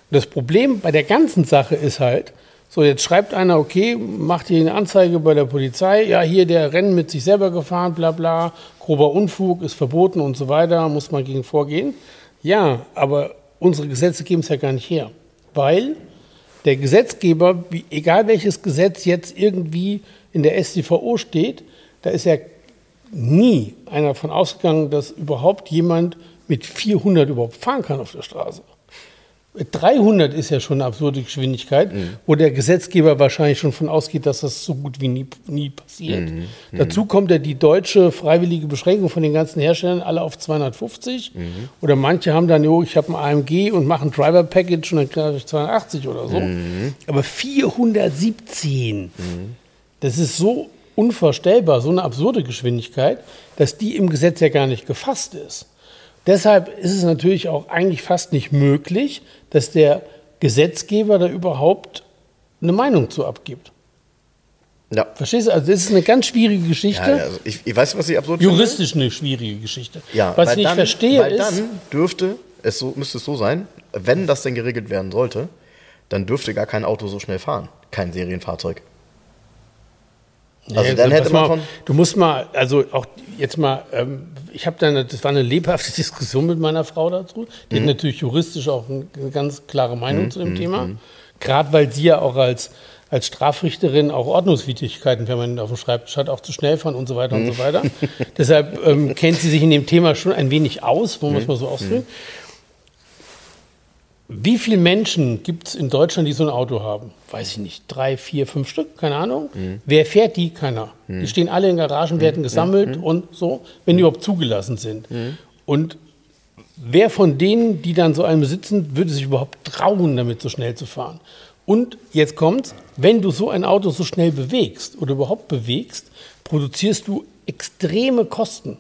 Das Problem bei der ganzen Sache ist halt, so jetzt schreibt einer, okay, macht hier eine Anzeige bei der Polizei, ja, hier der Rennen mit sich selber gefahren, bla bla, grober Unfug ist verboten und so weiter, muss man gegen vorgehen. Ja, aber unsere Gesetze geben es ja gar nicht her, weil der Gesetzgeber, egal welches Gesetz jetzt irgendwie in der StVO steht, da ist ja nie einer davon ausgegangen, dass überhaupt jemand mit 400 überhaupt fahren kann auf der Straße. Mit 300 ist ja schon eine absurde Geschwindigkeit, wo der Gesetzgeber wahrscheinlich schon von ausgeht, dass das so gut wie nie, nie passiert. Dazu kommt ja die deutsche freiwillige Beschränkung von den ganzen Herstellern alle auf 250. Oder manche haben dann, jo, ich habe ein AMG und mache ein Driver Package und dann kriege ich 280 oder so. Aber 417, das ist so unvorstellbar, so eine absurde Geschwindigkeit, dass die im Gesetz ja gar nicht gefasst ist. Deshalb ist es natürlich auch eigentlich fast nicht möglich, dass der Gesetzgeber da überhaupt eine Meinung zu abgibt. Ja. Verstehst du? Also das ist eine ganz schwierige Geschichte. Ja, also ich, ich weiß, was ich absurd Juristisch eine schwierige Geschichte. finde. Ja, Was ich nicht dann, verstehe weil ist, dann dürfte es so, müsste es so sein, wenn das denn geregelt werden sollte, dann dürfte gar kein Auto so schnell fahren. Kein Serienfahrzeug. Also Ja, dann hätte mal man auf, von. Du musst mal, also auch jetzt mal, ähm, ich habe dann, das war eine lebhafte Diskussion mit meiner Frau dazu. Die Mhm. hat natürlich juristisch auch eine ganz klare Meinung zu dem Thema. Gerade weil sie ja auch als, als Strafrichterin auch Ordnungswidrigkeiten permanent auf dem Schreibtisch hat, auch zu schnell fahren und so weiter und Mhm. so weiter. Deshalb ähm, kennt sie sich in dem Thema schon ein wenig aus, wollen wir es mal so ausdrücken. Wie viele Menschen gibt es in Deutschland, die so ein Auto haben? Weiß ich nicht. Drei, vier, fünf Stück, keine Ahnung. Mhm. Wer fährt die? Keiner. Die stehen alle in Garagen, werden gesammelt und so, wenn die überhaupt zugelassen sind. Und wer von denen, die dann so einen besitzen, würde sich überhaupt trauen, damit so schnell zu fahren? Und jetzt kommt's, wenn du so ein Auto so schnell bewegst oder überhaupt bewegst, produzierst du extreme Kosten.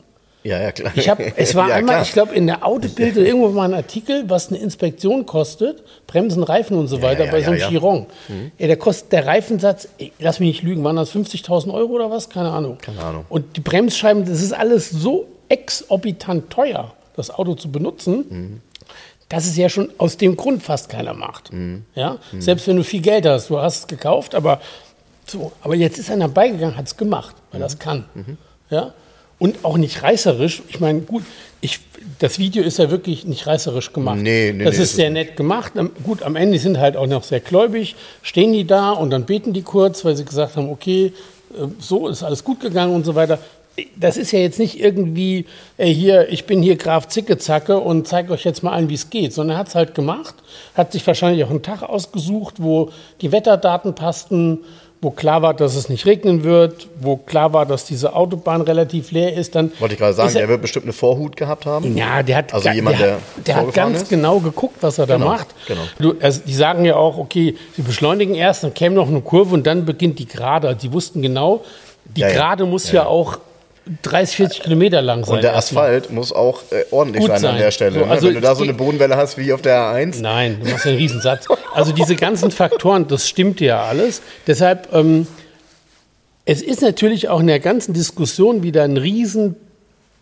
Ja, ja, klar. Ich hab, es war ja, einmal, klar. ich glaube, in der Autobild oder irgendwo mal ein Artikel, was eine Inspektion kostet, Bremsen, Reifen und so weiter, ja, bei so einem. Mhm. Chiron. Ja, der kostet, der Reifensatz, ey, lass mich nicht lügen, waren das 50.000 Euro oder was? Keine Ahnung. Keine Ahnung. Und die Bremsscheiben, das ist alles so exorbitant teuer, das Auto zu benutzen. Mhm. dass es ja schon aus dem Grund fast keiner macht. Mhm. Ja? Selbst wenn du viel Geld hast, du hast es gekauft, aber so. Aber jetzt ist einer beigegangen, hat es gemacht, weil er es kann. Ja? Und auch nicht reißerisch. Ich meine, gut, ich, das Video ist ja wirklich nicht reißerisch gemacht. Nee, nee, das nee, ist ist sehr nett gemacht. Gut, am Ende sind halt auch noch sehr gläubig, stehen die da und dann beten die kurz, weil sie gesagt haben, okay, äh, so ist alles gut gegangen und so weiter. Das ist ja jetzt nicht irgendwie, ey, hier, ich bin hier Graf Zickezacke und zeige euch jetzt mal an, wie es geht, sondern er hat es halt gemacht, hat sich wahrscheinlich auch einen Tag ausgesucht, wo die Wetterdaten passten, wo klar war, dass es nicht regnen wird, wo klar war, dass diese Autobahn relativ leer ist. Dann Wollte ich gerade sagen, er- der wird bestimmt eine Vorhut gehabt haben. ja, der hat, Also jemand, der, der hat- der hat ganz ist? genau geguckt, was er da Genau, macht. genau. Du, also die sagen ja auch, okay, sie beschleunigen erst, dann käme noch eine Kurve und dann beginnt die Gerade. Also die wussten genau, die Ja, ja. Gerade muss Ja, ja, ja. auch 30, 40 Kilometer lang sein. Und der. Asphalt muss auch äh, ordentlich Gut sein, an sein. der Stelle. So, ne? also Wenn du da so eine Bodenwelle hast wie auf der A1. Nein, du machst einen Riesensatz. Also diese ganzen Faktoren, das stimmt ja alles. Deshalb, ähm, es ist natürlich auch in der ganzen Diskussion wieder ein Riesen,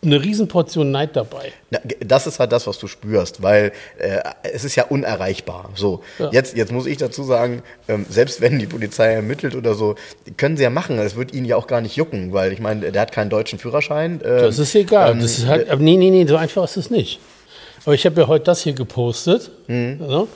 eine Riesenportion Neid dabei. Das ist halt das, was du spürst, weil äh, es ist ja unerreichbar. So, Ja. jetzt, jetzt muss ich dazu sagen, ähm, selbst wenn die Polizei ermittelt oder so, können sie ja machen. Es wird ihnen ja auch gar nicht jucken, weil ich meine, der hat keinen deutschen Führerschein. ähm, Das ist egal. ähm, das ist halt, aber nee, nee, nee, so einfach ist es nicht. Aber ich habe ja heute das hier gepostet. So,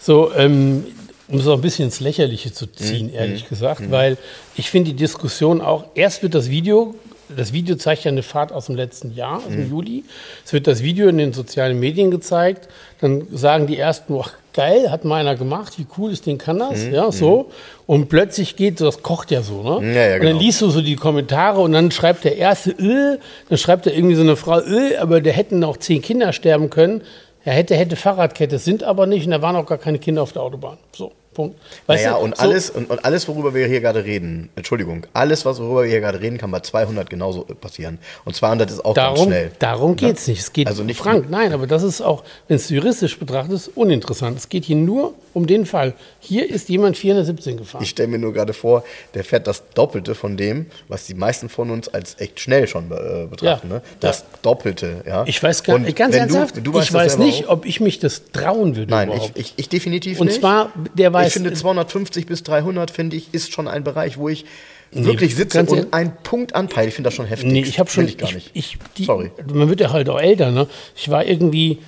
so ähm, um es auch ein bisschen ins Lächerliche zu ziehen, ehrlich gesagt, weil ich finde die Diskussion auch, erst wird das Video, das Video zeigt ja eine Fahrt aus dem letzten Jahr, aus dem Juli. Es wird das Video in den sozialen Medien gezeigt. Dann sagen die ersten, ach, geil, hat mal einer gemacht, wie cool ist, den kann das, ja, so. Und plötzlich geht, so, das kocht ja so, ne? Ja, ja, Und dann genau. liest du so die Kommentare und dann schreibt der erste, äh, dann schreibt er irgendwie so eine Frau, äh, aber da hätten auch zehn Kinder sterben können. Er hätte, hätte Fahrradkette, sind aber nicht und da waren auch gar keine Kinder auf der Autobahn. So, Punkt. Weißt Naja, du, und so- alles, und, und alles, worüber wir hier gerade reden, Entschuldigung, alles, was worüber wir hier gerade reden, kann bei 200 genauso passieren. Und 200 ist auch ganz Darum, schnell. darum geht es nicht. Es geht, Also nicht- Frank, nein, aber das ist auch, wenn es juristisch betrachtet ist, uninteressant. Es geht hier nur um den Fall. Hier ist jemand 417 gefahren. Ich stelle mir nur gerade vor, der fährt das Doppelte von dem, was die meisten von uns als echt schnell schon äh, betrachten. Ja. Ne? Das Doppelte, ja. ich weiß gar Und nicht, ganz du- ernsthaft, du weißt ich weiß nicht, auch. ob ich mich das trauen würde Nein, ich, ich, ich definitiv Und nicht. zwar, der weiß, ich finde 250 bis 300, finde ich, ist schon ein Bereich, wo ich wirklich sitze und einen Punkt anpeile. Ich finde das schon heftig. Nee, ich habe schon. Ich gar nicht. Ich, die, Sorry. Man wird ja halt auch älter, ne? Ich war irgendwie,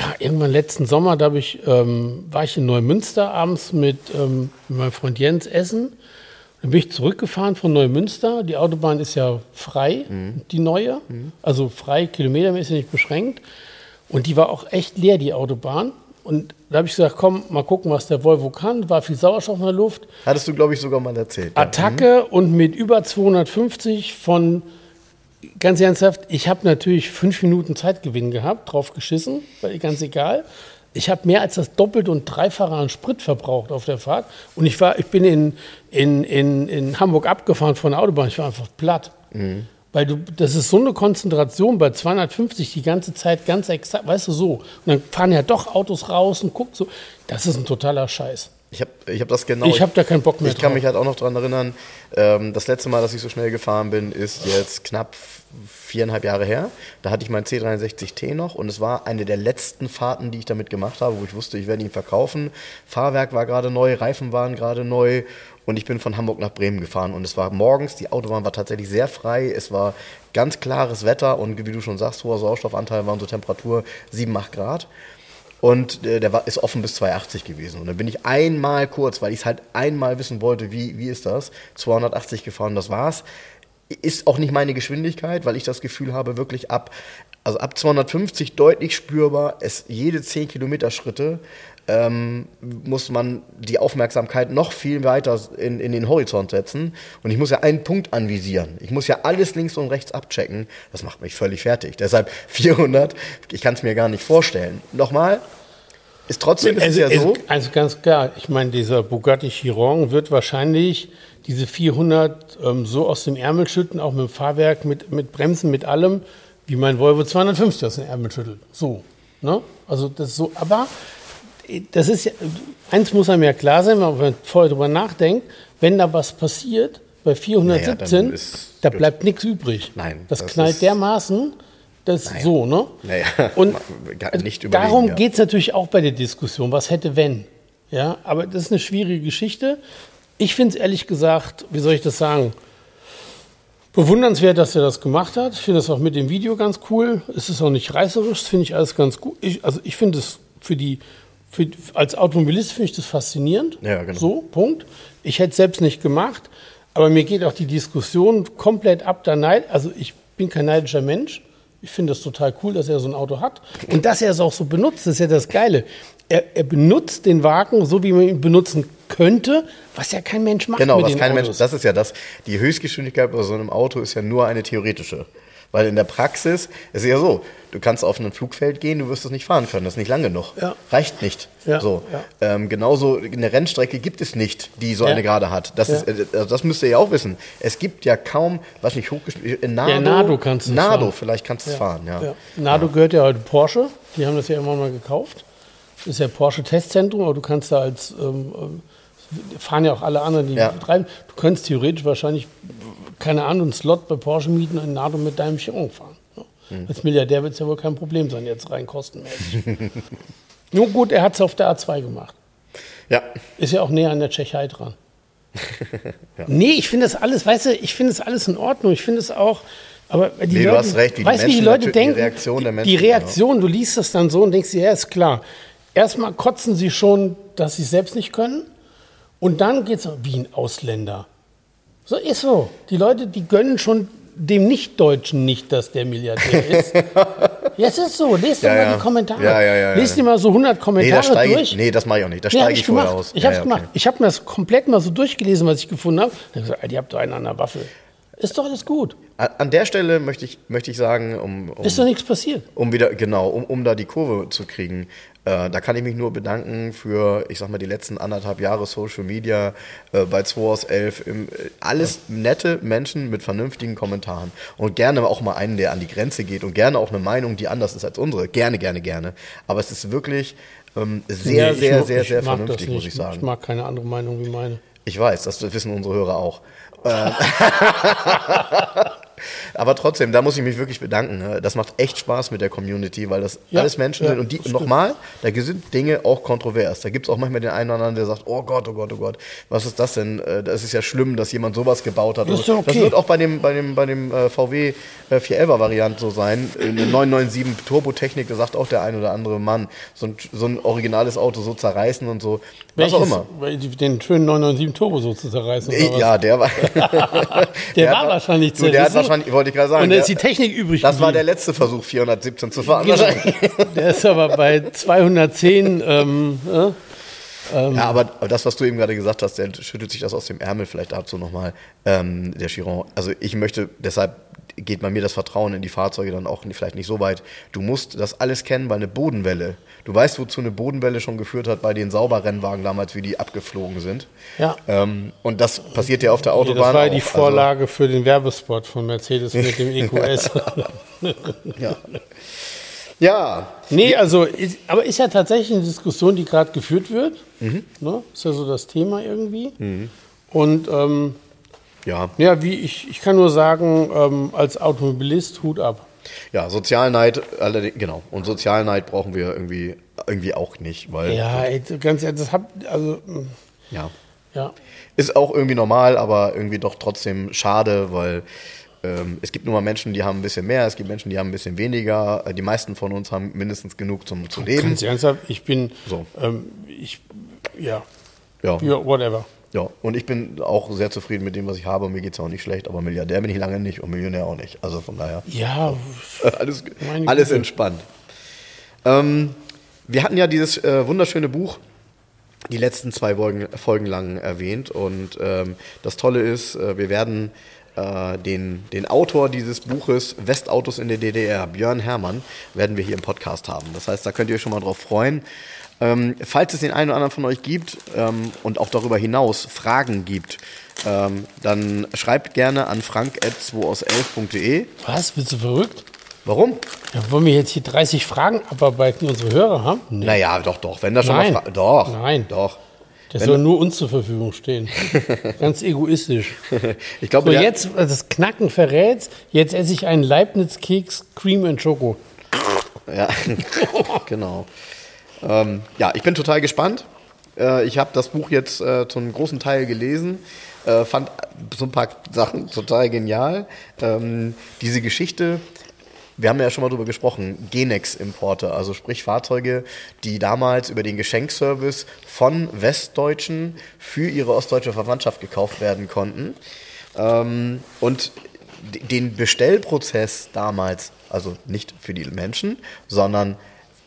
ja, irgendwann letzten Sommer, da ich, ähm, war ich in Neumünster abends mit, ähm, mit meinem Freund Jens essen. Dann bin ich zurückgefahren von Neumünster. Die Autobahn ist ja frei, Mhm. die neue. Also frei, kilometermäßig nicht beschränkt. Und die war auch echt leer, die Autobahn. Und da habe ich gesagt, komm, mal gucken, was der Volvo kann. War viel Sauerstoff in der Luft. Hattest du, glaube ich, sogar mal erzählt. Attacke und mit über 250 von, ganz ernsthaft, ich habe natürlich fünf Minuten Zeitgewinn gehabt, drauf geschissen, weil ganz egal. Ich habe mehr als das Doppelte und Dreifache an Sprit verbraucht auf der Fahrt. Und ich, war, ich bin in, in, in, in Hamburg abgefahren von der Autobahn. Ich war einfach platt. Mhm. Weil du, das ist so eine Konzentration bei 250 die ganze Zeit ganz exakt, weißt du, so. Und dann fahren ja doch Autos raus und guck so. Das ist ein totaler Scheiß. Ich habe ich hab das genau. Ich habe da keinen Bock mehr Ich kann drauf. mich halt auch noch dran erinnern, ähm, das letzte Mal, dass ich so schnell gefahren bin, ist jetzt knapp viereinhalb Jahre her. Da hatte ich mein C63T noch und es war eine der letzten Fahrten, die ich damit gemacht habe, wo ich wusste, ich werde ihn verkaufen. Fahrwerk war gerade neu, Reifen waren gerade neu und ich bin von Hamburg nach Bremen gefahren und es war morgens, die Autobahn war tatsächlich sehr frei, es war ganz klares Wetter und wie du schon sagst, hoher Sauerstoffanteil war unsere Temperatur 7, 8 Grad. Und äh, der war, ist offen bis 280 gewesen. Und dann bin ich einmal kurz, weil ich es halt einmal wissen wollte, wie, wie ist das, 280 gefahren, das war's. ist auch nicht meine Geschwindigkeit, weil ich das Gefühl habe, wirklich ab, also ab 250 deutlich spürbar, es jede 10 Kilometer Schritte ähm, muss man die Aufmerksamkeit noch viel weiter in, in den Horizont setzen. Und ich muss ja einen Punkt anvisieren. Ich muss ja alles links und rechts abchecken. Das macht mich völlig fertig. Deshalb 400, ich kann es mir gar nicht vorstellen. Nochmal, ist trotzdem ist also, es ja so. Also ganz klar, ich meine, dieser Bugatti Chiron wird wahrscheinlich diese 400 ähm, so aus dem Ärmel schütten, auch mit dem Fahrwerk, mit, mit Bremsen, mit allem, wie mein Volvo 250 aus dem Ärmel schüttelt. So. Ne? Also das ist so, aber das ist ja, eins muss einem ja klar sein, wenn man vorher drüber nachdenkt, wenn da was passiert, bei 417, Naja, da bleibt nichts übrig. Nein, Das, das knallt dermaßen, das ist so, ne? Naja, Und darum ja. geht es natürlich auch bei der Diskussion, was hätte wenn. Ja, aber das ist eine schwierige Geschichte. Ich finde es ehrlich gesagt, wie soll ich das sagen, bewundernswert, dass er das gemacht hat. Ich finde das auch mit dem Video ganz cool. Es ist auch nicht reißerisch, das finde ich alles ganz gut. Ich, also ich finde es für die, für, als Automobilist finde ich das faszinierend. Ja, genau. So, Punkt. Ich hätte es selbst nicht gemacht, aber mir geht auch die Diskussion komplett ab der Neid. Also ich bin kein neidischer Mensch. Ich finde das total cool, dass er so ein Auto hat. Und dass er es auch so benutzt, das ist ja das Geile. Er, er benutzt den Wagen so, wie man ihn benutzen könnte, was ja kein Mensch macht Genau, was kein Mensch, Autos. das ist ja das, die Höchstgeschwindigkeit bei so einem Auto ist ja nur eine theoretische. Weil in der Praxis ist es ja so, du kannst auf ein Flugfeld gehen, du wirst es nicht fahren können, das ist nicht lang genug. Ja. Reicht nicht. Ja, So. ja. Ähm, genauso eine Rennstrecke gibt es nicht, die so Ja. eine gerade hat. Das, Ja. ist, äh, also das müsst ihr ja auch wissen. Es gibt ja kaum, was nicht hochgeschwindig, in Nardo, Ja, Nardo kannst du es Nardo, fahren. vielleicht kannst du es fahren, ja. Ja. Nardo gehört ja heute Porsche. Die haben das ja immer mal gekauft. Das ist ja Porsche Testzentrum, aber du kannst da als ähm, ähm, fahren ja auch alle anderen, die Ja. betreiben. Du könntest theoretisch wahrscheinlich, keine Ahnung, einen Slot bei Porsche mieten und in Nardo mit deinem Chiron fahren. Ja. Hm. Als Milliardär wird es ja wohl kein Problem sein, jetzt rein kostenmäßig. Nun gut, er hat es auf der A2 gemacht. Ja. Ist ja auch näher an der Tschechei dran. Nee, ich finde das alles, weißt du, ich finde das alles in Ordnung. Ich finde es auch, aber die Nee, du Leute, hast recht, wie die weißt du, wie die Menschen Leute natürlich- die denken, Reaktion der Menschen, die Reaktion, du liest das dann so und denkst dir, ja, ist klar. Erstmal kotzen sie schon, dass sie es selbst nicht können und dann geht es wie ein Ausländer. So ist so. Die Leute, die gönnen schon dem Nichtdeutschen nicht, dass der Milliardär ist. ja, es ist so. Lest Ja, doch mal ja. die Kommentare. Ja, ja, ja, Lest dir mal so 100 Nee, da Kommentare steige durch. ich, nee, das mache ich auch nicht. Da Nee, hab steige ich vorher aus. Ich habe gemacht. okay. Ich habe mir das komplett mal so durchgelesen, was ich gefunden habe. Dann ich gesagt, "Ey, die habt doch einen an der Waffel. Ist doch alles gut. An an der Stelle möchte ich, möchte ich sagen, um, um Ist doch nichts passiert. um wieder, genau, um, um da die Kurve zu kriegen. Äh, da kann ich mich nur bedanken für, ich sag mal, die letzten anderthalb Jahre Social Media äh, bei 2 aus 11. Im, äh, alles nette Menschen mit vernünftigen Kommentaren. Und gerne auch mal einen, der an die Grenze geht und gerne auch eine Meinung, die anders ist als unsere. Gerne, gerne, gerne. Aber es ist wirklich ähm, sehr, Nee, sehr, mag- sehr, sehr vernünftig, muss ich sagen. Ich mag keine andere Meinung wie meine. Ich weiß, das wissen unsere Hörer auch. Aber trotzdem, da muss ich mich wirklich bedanken. ne? Das macht echt Spaß mit der Community, weil das Ja, alles Menschen ja, sind. Und die, nochmal, da sind Dinge auch kontrovers. Da gibt es auch manchmal den einen oder anderen, der sagt, oh Gott, oh Gott, oh Gott, was ist das denn? Äh, Das ist ja schlimm, dass jemand sowas gebaut hat. Das okay. Das wird auch bei dem, bei dem, bei dem äh, VW äh, 411er-Variant so sein. Eine 997 Turbotechnik, da sagt auch der ein oder andere Mann, so ein, so ein originales Auto so zerreißen und so. Was auch immer. Den schönen 997 Turbo so zu zerreißen. Ja, der war. Der hat war wa- wahrscheinlich du, Der hat zerrissen. wahrscheinlich, wollte ich gerade sagen. Und dann ist die Technik übrig das war der letzte Versuch, 417 zu fahren. Genau. Der ist aber bei 210. Ähm, äh, Ja, aber, aber das, was du eben gerade gesagt hast, der schüttelt sich das aus dem Ärmel vielleicht dazu nochmal, ähm, der Chiron. Also ich möchte, deshalb geht bei mir das Vertrauen in die Fahrzeuge dann auch nicht- vielleicht nicht so weit. Du musst das alles kennen, weil eine Bodenwelle, du weißt, wozu eine Bodenwelle schon geführt hat bei den Sauberrennwagen damals, wie die abgeflogen sind. Ja. Ähm, und das passiert ja auf der Autobahn das war ja die auch. Also, Vorlage für den Werbespot von Mercedes mit dem EQS. ja. ja, nee, also, ist, aber ist ja tatsächlich eine Diskussion, die gerade geführt wird. Mhm. Ne? Ist ja so das Thema irgendwie. Und ähm, ja. ja, wie ich, ich kann nur sagen, ähm, als Automobilist Hut ab. Ja, Sozialneid, allerdings, genau. Und Sozialneid brauchen wir irgendwie, irgendwie auch nicht, weil Ja, ey, ganz ehrlich, das hat, also, mh, ja. ja. Ist auch irgendwie normal, aber irgendwie doch trotzdem schade, weil ähm, es gibt nun mal Menschen, die haben ein bisschen mehr, es gibt Menschen, die haben ein bisschen weniger. Äh, Die meisten von uns haben mindestens genug zum zu leben. Ganz ernsthaft, ich bin, So. ähm, ich, ja, Ja. ja, whatever. Ja, und ich bin auch sehr zufrieden mit dem, was ich habe. Mir geht es auch nicht schlecht, aber Milliardär bin ich lange nicht und Millionär auch nicht. Also von daher. Ja, alles, alles entspannt. Ähm, wir hatten ja dieses äh, wunderschöne Buch die letzten zwei Folgen, Folgen lang erwähnt. Und ähm, das Tolle ist, äh, wir werden äh, den, den Autor dieses Buches Westautos in der DDR, Björn Herrmann, werden wir hier im Podcast haben. Das heißt, da könnt ihr euch schon mal drauf freuen. Ähm, falls es den einen oder anderen von euch gibt ähm, und auch darüber hinaus Fragen gibt, ähm, dann schreibt gerne an frank.2 aus 11.de. was? Bist du verrückt? Warum? Ja, wollen wir jetzt hier 30 Fragen abarbeiten, unsere Hörer haben? Nee. Naja, doch, doch. Wenn da schon Nein. mal Fra Doch. Nein. Doch. Das soll nur uns zur Verfügung stehen. Ganz egoistisch. Ich glaube, So, jetzt, äh, das Knacken verrät's. Jetzt esse ich einen Leibniz-Keks Cream and Choco. Ja, genau. Ähm, ja, ich bin total gespannt. Äh, ich habe das Buch jetzt äh, zu einem großen Teil gelesen. Äh, fand so ein paar Sachen total genial. Ähm, diese Geschichte, wir haben ja schon mal drüber gesprochen, Genex-Importe, also sprich Fahrzeuge, die damals über den Geschenkservice von Westdeutschen für ihre ostdeutsche Verwandtschaft gekauft werden konnten. Ähm, und den Bestellprozess damals, also nicht für die Menschen, sondern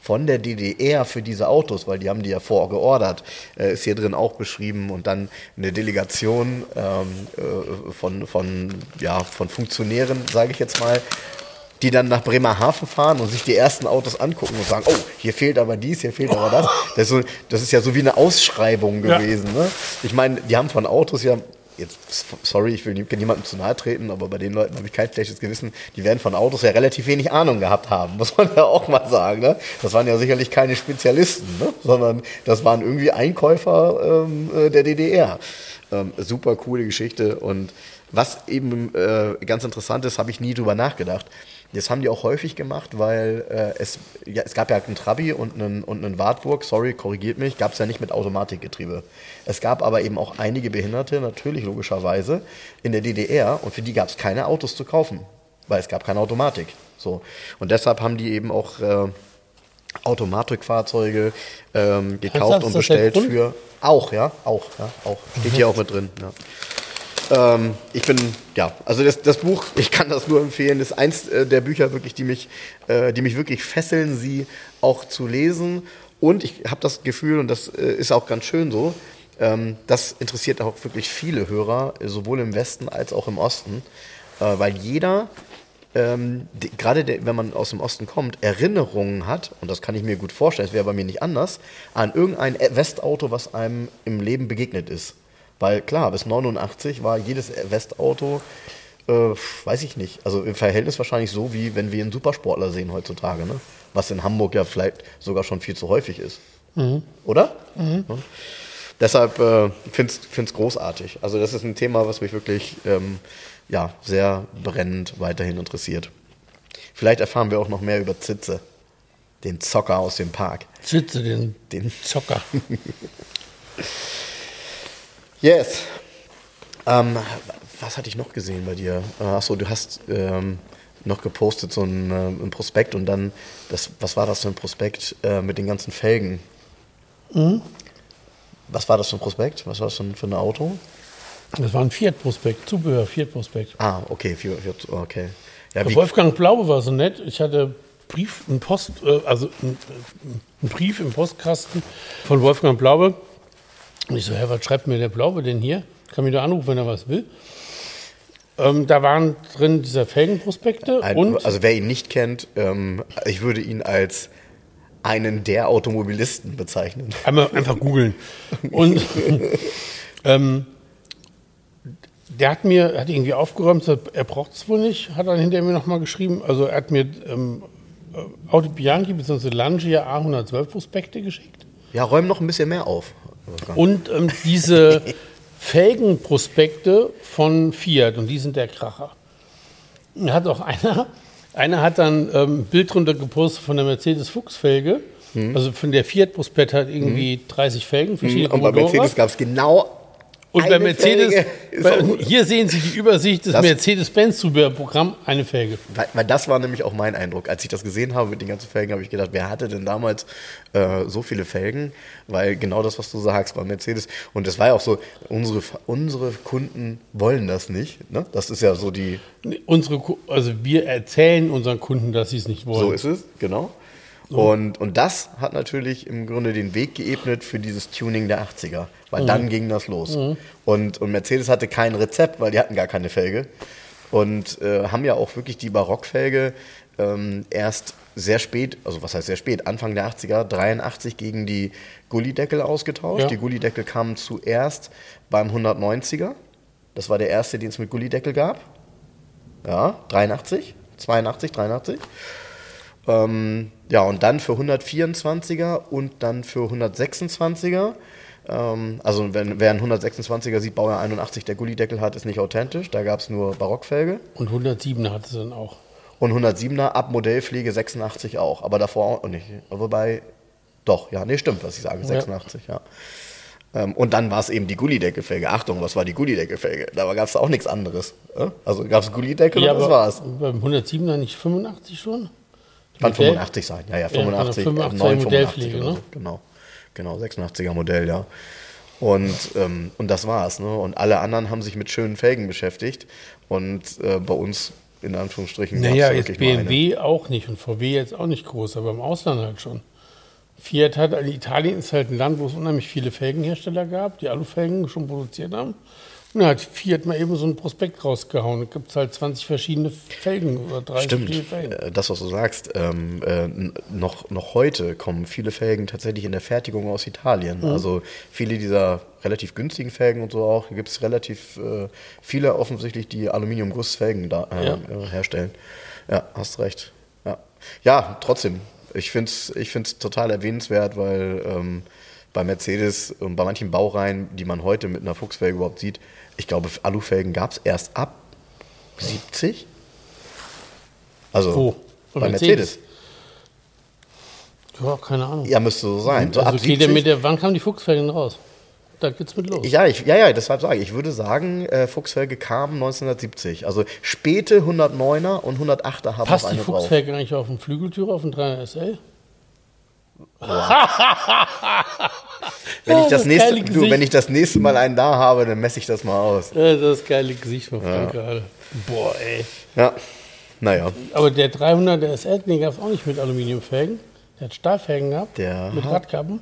von der DDR für diese Autos, weil die haben die ja vorgeordert, äh, ist hier drin auch beschrieben und dann eine Delegation ähm, äh, von, von, ja, von Funktionären, sage ich jetzt mal, die dann nach Bremerhaven fahren und sich die ersten Autos angucken und sagen, oh, hier fehlt aber dies, hier fehlt aber das. Das ist, so, das ist ja so wie eine Ausschreibung Ja. gewesen. Ne? Ich meine, die haben von Autos ja, jetzt, sorry, ich will nie- niemandem zu nahe treten, aber bei den Leuten habe ich kein schlechtes Gewissen, die werden von Autos ja relativ wenig Ahnung gehabt haben, muss man ja auch mal sagen. Ne? Das waren ja sicherlich keine Spezialisten, ne? sondern das waren irgendwie Einkäufer ähm, äh, der DDR. Ähm, super coole Geschichte und was eben äh, ganz interessant ist, habe ich nie drüber nachgedacht. Das haben die auch häufig gemacht, weil äh, es, ja, es gab ja einen Trabi und einen, und einen Wartburg, sorry, korrigiert mich, gab es ja nicht mit Automatikgetriebe. Es gab aber eben auch einige Behinderte, natürlich logischerweise, in der DDR und für die gab es keine Autos zu kaufen, weil es gab keine Automatik. So. Und deshalb haben die eben auch äh, Automatikfahrzeuge ähm, gekauft und bestellt für. Auch, ja, auch, ja, auch. Steht hier auch mit drin. Ja. Ähm, ich bin, ja, also das, das Buch, ich kann das nur empfehlen, ist eins äh, der Bücher wirklich, die mich, äh, die mich wirklich fesseln, sie auch zu lesen. Und ich habe das Gefühl, und das äh, ist auch ganz schön so, ähm, das interessiert auch wirklich viele Hörer, sowohl im Westen als auch im Osten, weil jeder, ähm, gerade wenn man aus dem Osten kommt, Erinnerungen hat, und das kann ich mir gut vorstellen, es wäre bei mir nicht anders, an irgendein Westauto, was einem im Leben begegnet ist. Weil klar, bis 89 war jedes Westauto, äh, weiß ich nicht, also im Verhältnis wahrscheinlich so, wie wenn wir einen Supersportler sehen heutzutage, ne? was in Hamburg ja vielleicht sogar schon viel zu häufig ist. Oder? Ja. Deshalb äh, finde ich es großartig. Also das ist ein Thema, was mich wirklich ähm, ja, sehr brennend weiterhin interessiert. Vielleicht erfahren wir auch noch mehr über Zitze, den Zocker aus dem Park. Sitze den, Den Zocker. Yes. Ähm, was hatte ich noch gesehen bei dir? Äh, Achso, du hast ähm, noch gepostet so ein, äh, ein Prospekt und dann, das, was war das für ein Prospekt äh, mit den ganzen Felgen? Was war das für ein Prospekt? Was war das für ein, für ein Auto? Das war ein Fiat-Prospekt, Zubehör, Fiat-Prospekt. Ah, okay, für, okay. Ja, Wolfgang Blaube war so nett. Ich hatte Brief, einen Post, äh, also einen einen Brief im Postkasten von Wolfgang Blaube. Und ich so, Herr, was schreibt mir der Blaube denn hier? Kann mich doch anrufen, wenn er was will. Ähm, da waren drin diese Felgenprospekte ein, und also wer ihn nicht kennt, ähm, ich würde ihn als einen der Automobilisten bezeichnen. Einmal einfach googeln. Und ähm, der hat mir, hat irgendwie aufgeräumt, er braucht es wohl nicht, hat dann hinterher mir nochmal geschrieben. Also er hat mir ähm, äh, Audi Bianchi bzw. Lancia A112 Prospekte geschickt. Ja, räum noch ein bisschen mehr auf. Und ähm, diese Felgenprospekte von Fiat und die sind der Kracher. Da hat auch einer, einer hat dann ähm, ein Bild drunter gepostet von der Mercedes Fuchsfelge. Also von der Fiat Prospekt hat irgendwie 30 Felgen, verschiedene Mhm. Und bei. Mercedes gab es genau Und bei Mercedes, bei, hier sehen Sie die Übersicht des Das- Mercedes-Benz-Zubehörprogramm, eine Felge. Weil, weil das war nämlich auch mein Eindruck. Als ich das gesehen habe mit den ganzen Felgen, habe ich gedacht, wer hatte denn damals äh, so viele Felgen? Weil genau das, was du sagst, war Mercedes. Und das war ja auch so, unsere, unsere Kunden wollen das nicht. Ne? Das ist ja so die, Unsere, also wir erzählen unseren Kunden, dass sie es nicht wollen. so ist es, genau. Und, und das hat natürlich im Grunde den Weg geebnet für dieses Tuning der 80er, weil dann ging das los. Und, und Mercedes hatte kein Rezept, weil die hatten gar keine Felge. Und äh, haben ja auch wirklich die Barockfelge ähm, erst sehr spät, also was heißt sehr spät, Anfang der 80er, 83 gegen die Gullideckel ausgetauscht. Ja. Die Gullideckel kamen zuerst beim 190er. Das war der erste, den es mit Gullideckel gab. Ja, 83, 82, 83. Ähm, ja, und dann für 124er und dann für 126er. Ähm, also wenn, wer einen 126er sieht, Baujahr 81, der Gullideckel hat, ist nicht authentisch. Da gab es nur Barockfelge. Und 107 hat es dann auch. Und 107er ab Modellpflege 86 auch. Aber davor auch nicht. Wobei, doch, ja, nee, stimmt, was ich sage, 86, ja. Ähm, und dann war es eben die Gullideckelfelge. Achtung, was war die Gullideckelfelge? Da gab es auch nichts anderes. äh? Also gab es Gullideckel und das war's. beim 107er nicht 85 schon? Kann Modell? 85 sein, ja, ja, Ja, 85, also äh, 85 9, Modellpflege, 85 oder so. ne? Genau, genau, 86er Modell, ja. Und, ähm, und das war's. Ne? Und alle anderen haben sich mit schönen Felgen beschäftigt. Und äh, bei uns, in Anführungsstrichen, Naja, jetzt. BMW auch nicht und VW jetzt auch nicht groß, aber im Ausland halt schon. Fiat hat, also Italien ist halt ein Land, wo es unheimlich viele Felgenhersteller gab, die Alufelgen schon produziert haben. Da hat Fiat mal eben so ein Prospekt rausgehauen. Da gibt es halt 20 verschiedene Felgen oder 30 Stimmt, verschiedene Felgen. äh, das, was du sagst. Ähm, äh, noch, noch heute kommen viele Felgen tatsächlich in der Fertigung aus Italien. Mhm. Also viele dieser relativ günstigen Felgen und so auch. Gibt es relativ äh, viele offensichtlich, die Aluminiumgussfelgen da, äh, Ja. herstellen. Ja, hast recht. Ja, ja trotzdem. Ich finde es ich find's total erwähnenswert, weil ähm, bei Mercedes und bei manchen Baureihen, die man heute mit einer Fuchsfelge überhaupt sieht, ich glaube, Alufelgen gab es erst ab 70. Also Wo? bei, Bei Mercedes. Mercedes? Ja, keine Ahnung. Ja, müsste so sein. So also ab geht der 70. mit der, wann kamen die Fuchsfelgen raus? Da geht's mit los. ja, ich, ja, ja, deshalb sage ich, ich würde sagen, äh, Fuchsfelge kam 1970. Also späte 109er und 108er haben Passt die eine drauf. Fuchsfelge eigentlich auf den Flügeltürer, auf den 300 SL? Wenn ich, Ja, das nächste, du, wenn ich das nächste Mal einen da habe, dann messe ich das mal aus. Ja, das geile Gesicht von Frank gerade. Boah, ey. Ja, naja. Aber der 300 der SL, den gab es auch nicht mit Aluminiumfelgen. Der hat Stahlfelgen gehabt. Der mit Radkappen.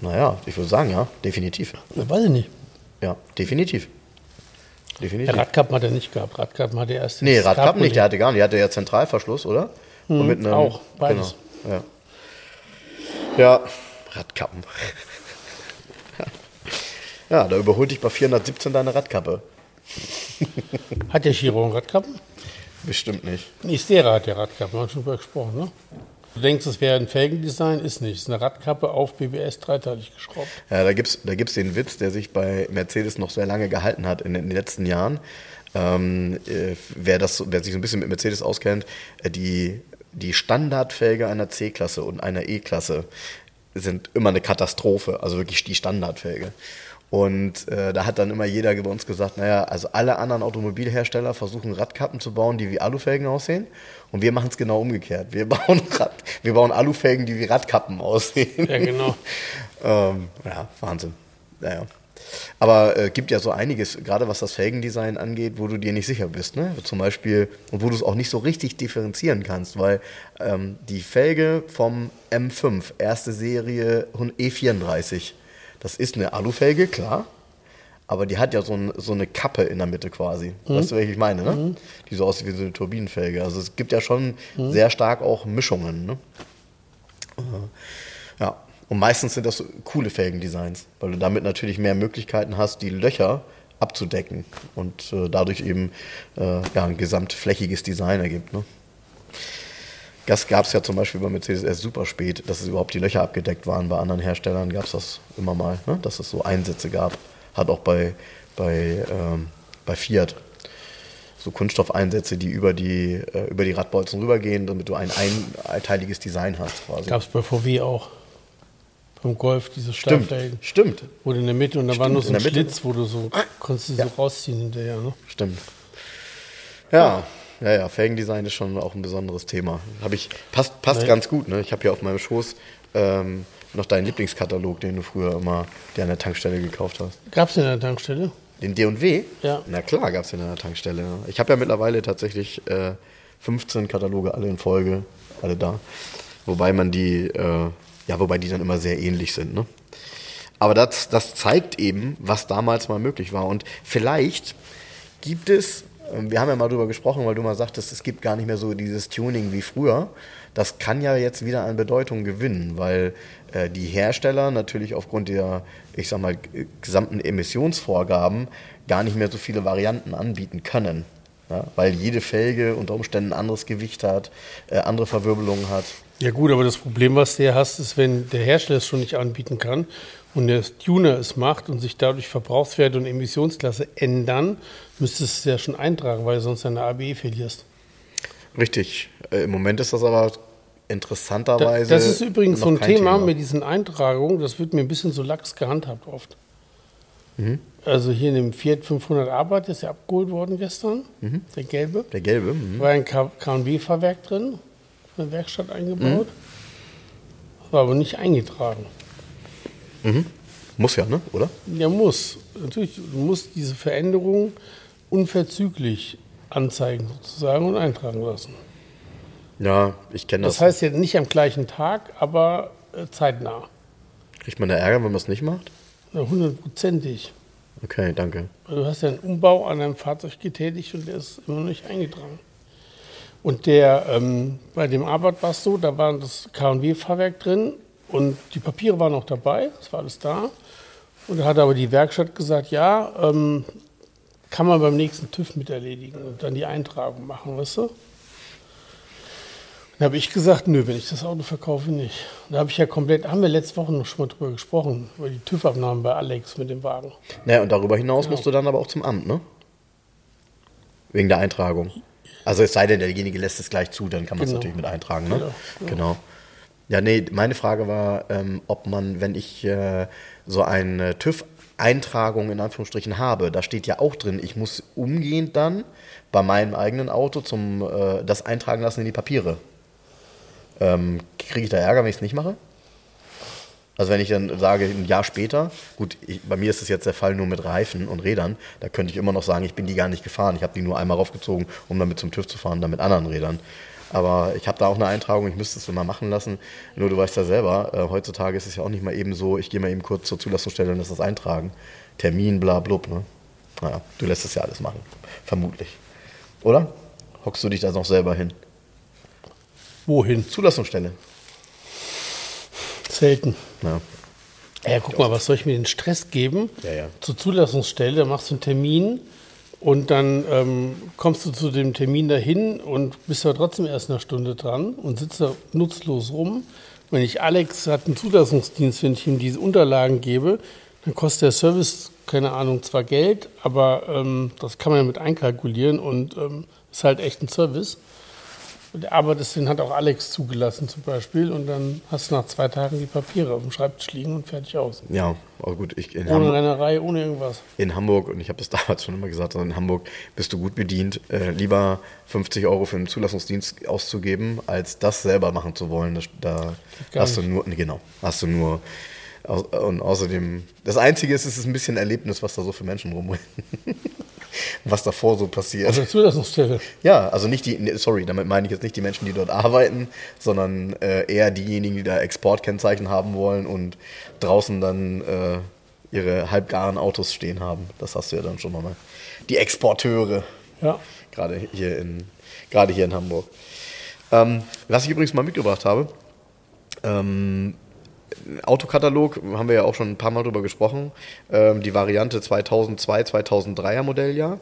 Naja, ich würde sagen, ja, definitiv. Ja, weiß ich nicht. Ja, definitiv. Der Definitiv. Radkappen hat er nicht gehabt. Radkappen hat er erst. Nee, Radkappen nicht, der hatte gar nicht. Der hatte ja Zentralverschluss, oder? Und mit einem, auch, beides. Genau, ja. Ja, Radkappen. ja, da überholt dich bei 417 deine Radkappe. Hat der Chiron Radkappen? Bestimmt nicht. Nee, Stera hat der Radkappen. Wir haben schon drüber gesprochen, ne? Du denkst, es wäre ein Felgendesign? Ist nicht. Es ist eine Radkappe auf BBS dreiteilig geschraubt. Ja, da gibt es da gibt's den Witz, der sich bei Mercedes noch sehr lange gehalten hat in den letzten Jahren. Ähm, äh, wer, das, wer sich so ein bisschen mit Mercedes auskennt, äh, die, die Standardfelge einer C-Klasse und einer E-Klasse sind immer eine Katastrophe, also wirklich die Standardfelge. Und äh, da hat dann immer jeder bei uns gesagt, naja, also alle anderen Automobilhersteller versuchen Radkappen zu bauen, die wie Alufelgen aussehen. Und wir machen es genau umgekehrt. Wir bauen, Rad, wir bauen Alufelgen, die wie Radkappen aussehen. Ja, genau. Ähm, ja, Wahnsinn. Naja. Aber äh, gibt ja so einiges, gerade was das Felgendesign angeht, wo du dir nicht sicher bist. Ne? Zum Beispiel, und wo du es auch nicht so richtig differenzieren kannst, weil ähm, die Felge vom M5, erste Serie Hun- E34, das ist eine Alufelge, klar. Aber die hat ja so, ein, so eine Kappe in der Mitte quasi. Weißt du, welche ich meine, ne? Die so aussieht wie so eine Turbinenfelge. Also es gibt ja schon sehr stark auch Mischungen, ne? Ja, und meistens sind das so coole Felgendesigns, weil du damit natürlich mehr Möglichkeiten hast, die Löcher abzudecken und äh, dadurch eben äh, ja, ein gesamtflächiges Design ergibt. Ne? Das gab es ja zum Beispiel bei Mercedes erst super spät, dass es überhaupt die Löcher abgedeckt waren. Bei anderen Herstellern gab es das immer mal, ne? dass es so Einsätze gab. Hat auch bei, bei, ähm, bei Fiat so Kunststoffeinsätze, die über die, äh, über die Radbolzen rübergehen, damit du ein einteiliges Design hast. Gab es bei VW auch. Vom Golf, diese Stimmt, Stahlfelgen. stimmt, Wurde in der Mitte und da war Stimmt, nur so in ein. Schlitz, wo du so, konntest du so rausziehen hinterher, ne? stimmt. Ja, ja, ja, Felgendesign ist schon auch ein besonderes Thema. Hab ich, passt passt ganz gut, ne? Ich habe hier auf meinem Schoß ähm, noch deinen Lieblingskatalog, den du früher immer dir an der Tankstelle gekauft hast. Gab's in der Tankstelle? Den D&W? Ja. Na klar, gab es in der Tankstelle. Ja. Ich habe ja mittlerweile tatsächlich äh, 15 Kataloge, alle in Folge, alle da. Wobei man die, äh, ja, wobei die dann immer sehr ähnlich sind. Ne? Aber das, das zeigt eben, was damals mal möglich war. Und vielleicht gibt es, ähm, wir haben ja mal drüber gesprochen, weil du mal sagtest, es gibt gar nicht mehr so dieses Tuning wie früher. Das kann ja jetzt wieder an Bedeutung gewinnen, weil äh, die Hersteller natürlich aufgrund der, ich sag mal, gesamten Emissionsvorgaben gar nicht mehr so viele Varianten anbieten können. Ja? Weil jede Felge unter Umständen ein anderes Gewicht hat, äh, andere Verwirbelungen hat. Ja gut, aber das Problem, was du hier hast, ist, wenn der Hersteller es schon nicht anbieten kann und der Tuner es macht und sich dadurch Verbrauchswerte und Emissionsklasse ändern, müsstest du es ja schon eintragen, weil du sonst deine ABE verlierst. Richtig. Äh, Im Moment ist das aber Da, interessanterweise. das ist übrigens so ein kein Thema, mit diesen Eintragungen, das wird mir ein bisschen so lax gehandhabt oft. Mhm. Also hier in dem Fiat 500 Arbeit, ist ja abgeholt worden gestern, Mhm. der gelbe. Der gelbe. mhm. war ein KW-Fahrwerk drin, in der Werkstatt eingebaut. War aber nicht eingetragen. Muss ja, ne? Oder? Der muss, natürlich, du musst diese Veränderung unverzüglich anzeigen sozusagen und eintragen lassen. Ja, ich kenne das. Das heißt jetzt nicht am gleichen Tag, aber äh, zeitnah. Kriegt man da Ärger, wenn man es nicht macht? Hundertprozentig. Okay, danke. Weil Du hast ja einen Umbau an deinem Fahrzeug getätigt und der ist immer noch nicht eingetragen. Und der, ähm, bei dem Arbeit war es so, da war das KW-Fahrwerk drin und die Papiere waren noch dabei, das war alles da. Und da hat aber die Werkstatt gesagt, ja, ähm, kann man beim nächsten TÜV mit erledigen und dann die Eintragung machen, weißt du? Dann habe ich gesagt, nö, wenn ich das Auto verkaufe, nicht. Da habe ich ja komplett, haben wir letzte Woche noch schon mal drüber gesprochen, über die TÜV-Abnahmen bei Alex mit dem Wagen. Naja, und darüber hinaus Genau. musst du dann aber auch zum Amt, ne? Wegen der Eintragung. Also es sei denn, derjenige lässt es gleich zu, dann kann man es Genau. natürlich mit eintragen, ne? Genau, Genau. Ja, nee, meine Frage war, ähm, ob man, wenn ich äh, so eine TÜV-Eintragung in Anführungsstrichen habe, da steht ja auch drin, ich muss umgehend dann bei meinem eigenen Auto zum äh, das eintragen lassen in die Papiere. Ähm, Kriege ich da Ärger, wenn ich es nicht mache? Also wenn ich dann sage, ein Jahr später, gut, ich, bei mir ist es jetzt der Fall nur mit Reifen und Rädern, da könnte ich immer noch sagen, ich bin die gar nicht gefahren. Ich habe die nur einmal raufgezogen, um damit zum TÜV zu fahren, dann mit anderen Rädern. Aber ich habe da auch eine Eintragung, ich müsste es immer machen lassen. Nur du weißt ja selber, äh, heutzutage ist es ja auch nicht mal eben so, ich gehe mal eben kurz zur Zulassungsstelle und lass das eintragen. Termin, bla blub, ne? Naja, du lässt es ja alles machen. Vermutlich. Oder? Hockst du dich da noch selber hin? Wohin? Zulassungsstelle. Selten. Ja. Ja, guck mal, was soll ich mir den Stress geben? Ja, ja. Zur Zulassungsstelle, da machst du einen Termin und dann ähm, kommst du zu dem Termin dahin und bist aber trotzdem erst eine Stunde dran und sitzt da nutzlos rum. Wenn ich Alex hat einen Zulassungsdienst, wenn ich ihm diese Unterlagen gebe, dann kostet der Service, keine Ahnung, zwar Geld, aber ähm, das kann man ja mit einkalkulieren und ähm, ist halt echt ein Service. Arbeit den hat auch Alex zugelassen zum Beispiel und dann hast du nach zwei Tagen die Papiere auf dem Schreibtisch liegen und fertig aus. Ja, aber gut, ich in Ohne Hamburg, Rennerei, ohne irgendwas. in Hamburg, und ich habe das damals schon immer gesagt, in Hamburg bist du gut bedient, äh, lieber 50 Euro für einen Zulassungsdienst auszugeben, als das selber machen zu wollen. Das, da hast du nur, nee, genau, hast du nur, und außerdem, das Einzige ist, es ist ein bisschen Erlebnis, was da so für Menschen rumrennen. was davor so passiert. Also Zulassungsstelle. Ja, also nicht die, nee, sorry, damit meine ich jetzt nicht die Menschen, die dort arbeiten, sondern äh, eher diejenigen, die da Exportkennzeichen haben wollen und draußen dann äh, ihre halbgaren Autos stehen haben. Das hast du ja dann schon nochmal. Die Exporteure, Ja. gerade hier in, gerade hier in Hamburg. Ähm, was ich übrigens mal mitgebracht habe, ähm, Autokatalog, haben wir ja auch schon ein paar Mal drüber gesprochen. Ähm, die Variante 2002, 2003er Modelljahr.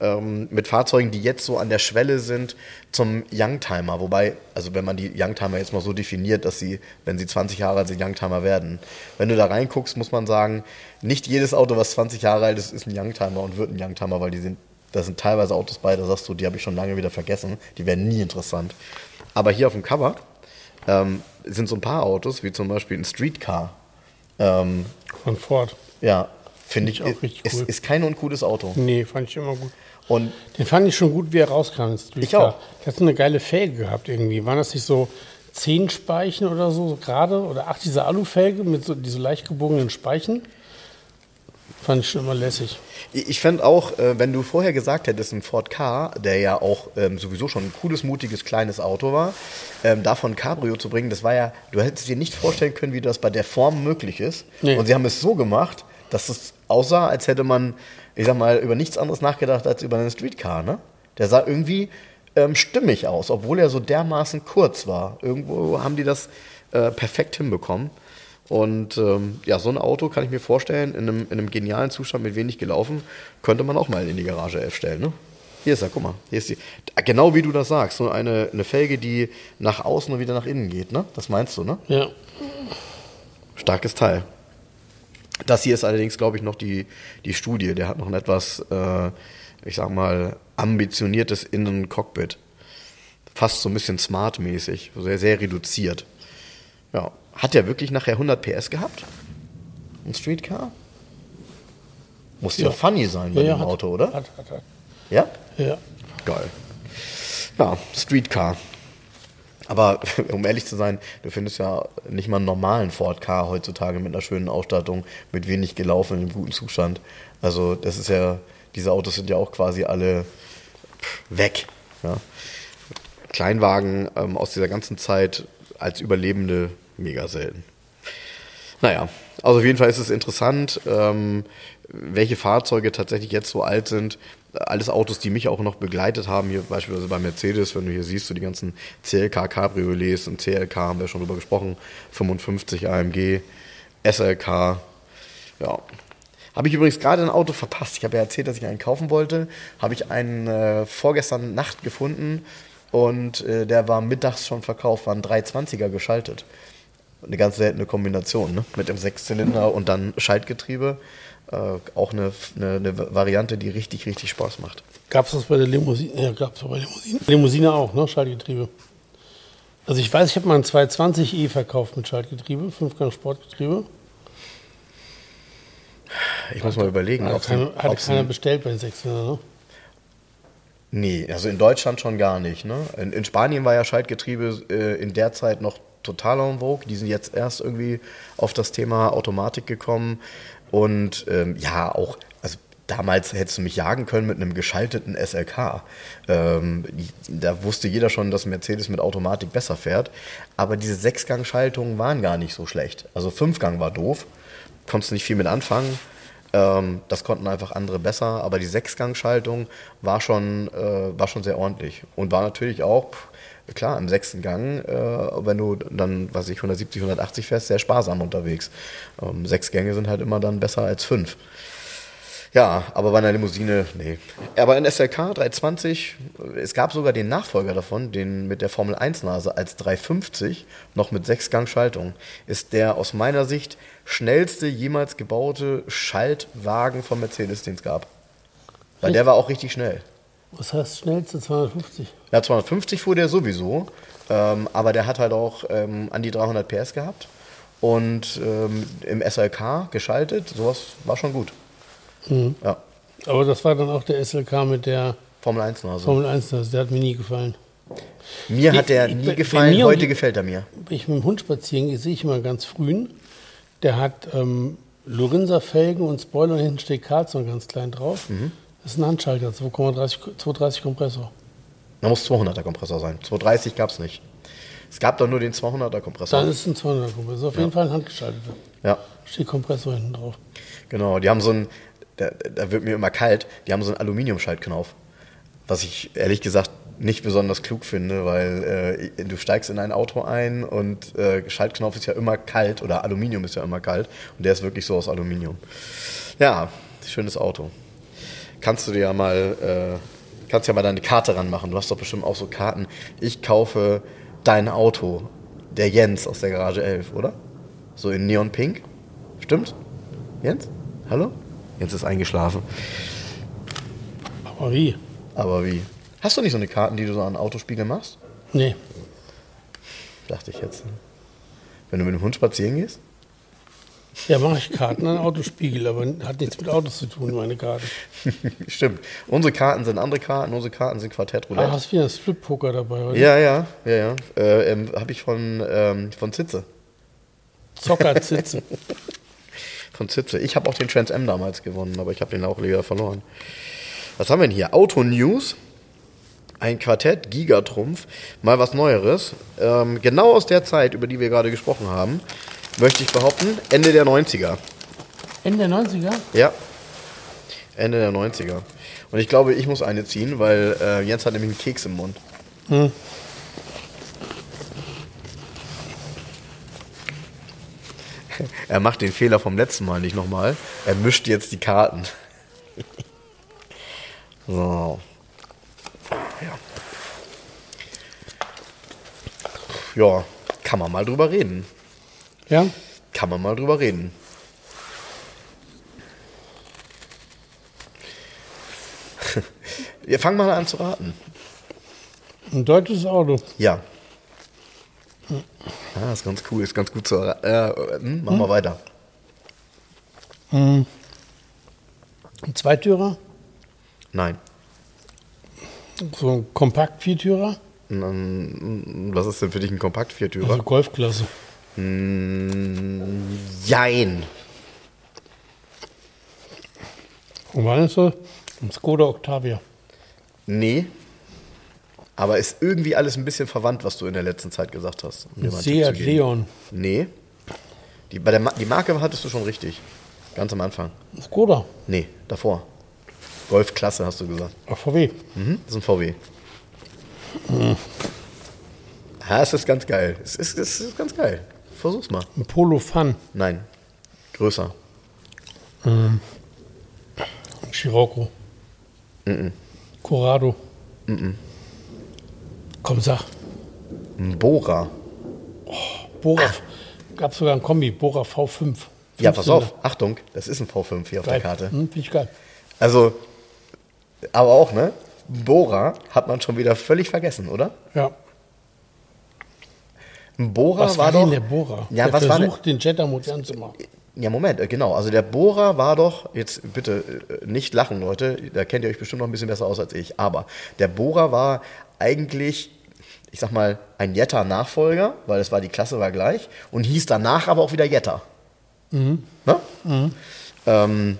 Ähm, mit Fahrzeugen, die jetzt so an der Schwelle sind zum Youngtimer. Wobei, also wenn man die Youngtimer jetzt mal so definiert, dass sie, wenn sie 20 Jahre alt sind, Youngtimer werden. Wenn du da reinguckst, muss man sagen, nicht jedes Auto, was 20 Jahre alt ist, ist ein Youngtimer und wird ein Youngtimer, weil die sind, da sind teilweise Autos bei, da sagst du, die habe ich schon lange wieder vergessen. Die werden nie interessant. Aber hier auf dem Cover ähm, sind so ein paar Autos, wie zum Beispiel ein Streetcar. Ähm, Von Ford. ja, finde ich, ich auch richtig ist, cool. ist kein uncooles Auto. Nee, fand ich immer gut. Und Den fand ich schon gut, wie er rauskam. Ich auch. Der hat so eine geile Felge gehabt irgendwie. Waren das nicht so zehn Speichen oder so, so gerade? Oder acht diese Alufelge mit so diese leicht gebogenen Speichen? Fand ich schon immer lässig. Ich fände auch, äh, wenn du vorher gesagt hättest, ein Ford Ka, der ja auch ähm, sowieso schon ein cooles, mutiges, kleines Auto war, ähm, davon Cabrio zu bringen, das war ja, du hättest dir nicht vorstellen können, wie das bei der Form möglich ist. Nee. Und sie haben es so gemacht, dass es aussah, als hätte man, ich sag mal, über nichts anderes nachgedacht als über einen Streetcar, ne? Der sah irgendwie ähm, stimmig aus, obwohl er so dermaßen kurz war. Irgendwo haben die das äh, perfekt hinbekommen. Und ähm, ja, so ein Auto kann ich mir vorstellen, in einem, in einem genialen Zustand mit wenig gelaufen, könnte man auch mal in die Garage 11 stellen. Ne? Hier ist er, guck mal. Hier ist die, genau wie du das sagst, so eine, eine Felge, die nach außen und wieder nach innen geht. Ne? Das meinst du, ne? Ja. Starkes Teil. Das hier ist allerdings, glaube ich, noch die, die Studie. Der hat noch ein etwas, äh, ich sag mal, ambitioniertes Innencockpit. Fast so ein bisschen smart-mäßig, sehr, sehr reduziert. Ja. Hat der wirklich nachher 100 PS gehabt? Ein Streetcar? Muss ja, Ja. funny sein bei ja, dem hat, Auto, oder? Hat, hat, hat. Ja? Ja. Geil. Ja, Streetcar. Aber um ehrlich zu sein, du findest ja nicht mal einen normalen Ford Car heutzutage mit einer schönen Ausstattung, mit wenig gelaufen, in guten Zustand. Also das ist ja, diese Autos sind ja auch quasi alle weg. Ja. Kleinwagen ähm, aus dieser ganzen Zeit als Überlebende mega selten. Naja, also auf jeden Fall ist es interessant, ähm, welche Fahrzeuge tatsächlich jetzt so alt sind. Alles Autos, die mich auch noch begleitet haben, hier beispielsweise bei Mercedes, wenn du hier siehst, so die ganzen CLK Cabriolets und CLK haben wir schon drüber gesprochen, 55 AMG, SLK, ja. Habe ich übrigens gerade ein Auto verpasst. Ich habe ja erzählt, dass ich einen kaufen wollte. Habe ich einen äh, vorgestern Nacht gefunden und äh, der war mittags schon verkauft, war ein 320er geschaltet. Eine ganz seltene Kombination, ne? Mit dem Sechszylinder und dann Schaltgetriebe. Äh, auch eine, eine, eine Variante, die richtig, richtig Spaß macht. Gab es das bei der Limousine? Ja, gab es bei der Limousine. Limousine auch, ne? Schaltgetriebe. Also ich weiß, ich habe mal einen 220e verkauft mit Schaltgetriebe, Fünfgang Sportgetriebe. Ich muss mal überlegen, ob's keine, ob's keiner ein- bestellt bei den Sechszylinder, ne? Nee, also in Deutschland schon gar nicht. Ne? In, in Spanien war ja Schaltgetriebe äh, in der Zeit noch total en vogue. Die sind jetzt erst irgendwie auf das Thema Automatik gekommen. Und ähm, ja, auch, also damals hättest du mich jagen können mit einem geschalteten SLK. Ähm, da wusste jeder schon, dass Mercedes mit Automatik besser fährt. Aber diese Sechsgang-Schaltungen waren gar nicht so schlecht. Also Fünfgang war doof, konntest nicht viel mit anfangen. Ähm, das konnten einfach andere besser, aber die Sechsgang-Schaltung war schon, äh, war schon sehr ordentlich. Und war natürlich auch, pff, klar, im sechsten Gang, äh, wenn du dann, was ich, 170, 180 fährst, sehr sparsam unterwegs. Ähm, sechs Gänge sind halt immer dann besser als fünf. Ja, aber bei einer Limousine, nee. Aber in SLK 320, es gab sogar den Nachfolger davon, den mit der Formel 1 Nase als 350, noch mit Sechsgang-Schaltung, ist der aus meiner Sicht schnellste jemals gebaute Schaltwagen von Mercedes, den es gab. Weil der war auch richtig schnell. Was heißt schnellste 250? Ja, 250 fuhr der sowieso, ähm, aber der hat halt auch ähm, an die 300 PS gehabt und ähm, im SLK geschaltet, sowas war schon gut. Ja, Aber das war dann auch der SLK mit der Formel 1 Nase. Formel 1, also der hat mir nie gefallen. Mir hat der Ich- nie bei gefallen, heute die- gefällt er mir. Wenn ich mit dem Hund spazieren gehe, sehe ich immer ganz frühen. Der hat ähm, Lorenza-Felgen und Spoiler und hinten steht Karlsson ganz klein drauf. Mhm. Das ist ein Handschalter, 2,30 230 Kompressor. Da muss 200er Kompressor sein. 230 gab es nicht. Es gab doch nur den 200er Kompressor. Dann ist ein 200er Kompressor. Auf jeden Fall ein handgeschalteter. Ja, Steht Kompressor hinten drauf. genau. Die haben so ein, da, da wird mir immer kalt, die haben so einen Aluminiumschaltknauf. Was ich ehrlich gesagt nicht besonders klug finde, weil äh, du steigst in ein Auto ein und äh, Schaltknauf ist ja immer kalt oder Aluminium ist ja immer kalt und der ist wirklich so aus Aluminium. Ja, schönes Auto. Kannst du dir ja mal, äh, kannst ja mal deine Karte ranmachen. Du hast doch bestimmt auch so Karten. Ich kaufe dein Auto, der Jens aus der Garage 11, oder? So in Neon Pink. Stimmt? Jens? Hallo? Jens ist eingeschlafen. Aber wie? Aber wie? Hast du nicht so eine Karten, die du so an Autospiegel machst? Nee. Dachte ich jetzt. Wenn du mit dem Hund spazieren gehst? Ja, mache ich Karten an Autospiegel, aber hat nichts mit Autos zu tun, meine Karten. Stimmt. Unsere Karten sind andere Karten, unsere Karten sind Quartett Ah, hast du wieder einen Strip-Poker dabei, oder? ja, ja, ja, ja. Äh, ähm, Habe ich von, ähm, von Zitze. Zocker sitzen. Von Zitze. Ich habe auch den Trans M damals gewonnen, aber ich habe den auch wieder verloren. Was haben wir denn hier? Auto News. Ein Quartett, Gigatrumpf, mal was Neueres. Ähm, genau aus der Zeit, über die wir gerade gesprochen haben, möchte ich behaupten, Ende der 90er. Ende der 90er? Ja. Ende der 90er. Und ich glaube, ich muss eine ziehen, weil äh, Jens hat nämlich einen Keks im Mund. Er macht den Fehler vom letzten Mal nicht nochmal. Er mischt jetzt die Karten. so. Ja. Ja, kann man mal drüber reden. Ja. Kann man mal drüber reden. Wir fangen mal an zu raten. Ein deutsches Auto. Ja. Ah, ist ganz cool, ist ganz gut zu erraten. Äh, hm, machen wir weiter. Ein Zweitürer. Nein. So ein Kompakt-Viertürer. Was ist denn für dich ein Kompakt-Viertürer? Also Golfklasse. Mm, Jein. Und wann ist das? Ein Skoda Octavia. Nee. Aber ist irgendwie alles ein bisschen verwandt, was du in der letzten Zeit gesagt hast. um Seat. Leon. Nee. Die, bei der Ma die Marke hattest du schon richtig. Ganz am Anfang. Skoda. Nee, davor. Golfklasse hast du gesagt. Ach, VW. Mhm, das ist ein VW. Ja, es ist ganz geil. Es ist, es ist ganz geil. Versuch's mal. Ein Polo Fun. Nein. Größer. Ein Scirocco. Corrado. Komm, sag. Ein Bora. Bora. Gab sogar ein Kombi. Bora V5. Ja, pass auf. Achtung, das ist ein V5 hier auf der Geil. Karte. Hm, Finde ich geil. Also, aber auch, ne? Bora hat man schon wieder völlig vergessen, oder? Ja. Ein Bora Was war, war doch. der Bohrer? Ja, der was war versucht, den Jetta modern zu machen. Ja, Moment, äh, genau. Also der Bohrer war doch, jetzt bitte äh, nicht lachen, Leute, da kennt ihr euch bestimmt noch ein bisschen besser aus als ich, aber der Bohrer war eigentlich, ich sag mal, ein Jetta-Nachfolger, weil es war, die Klasse war gleich und hieß danach aber auch wieder Jetta. Ne? Ähm,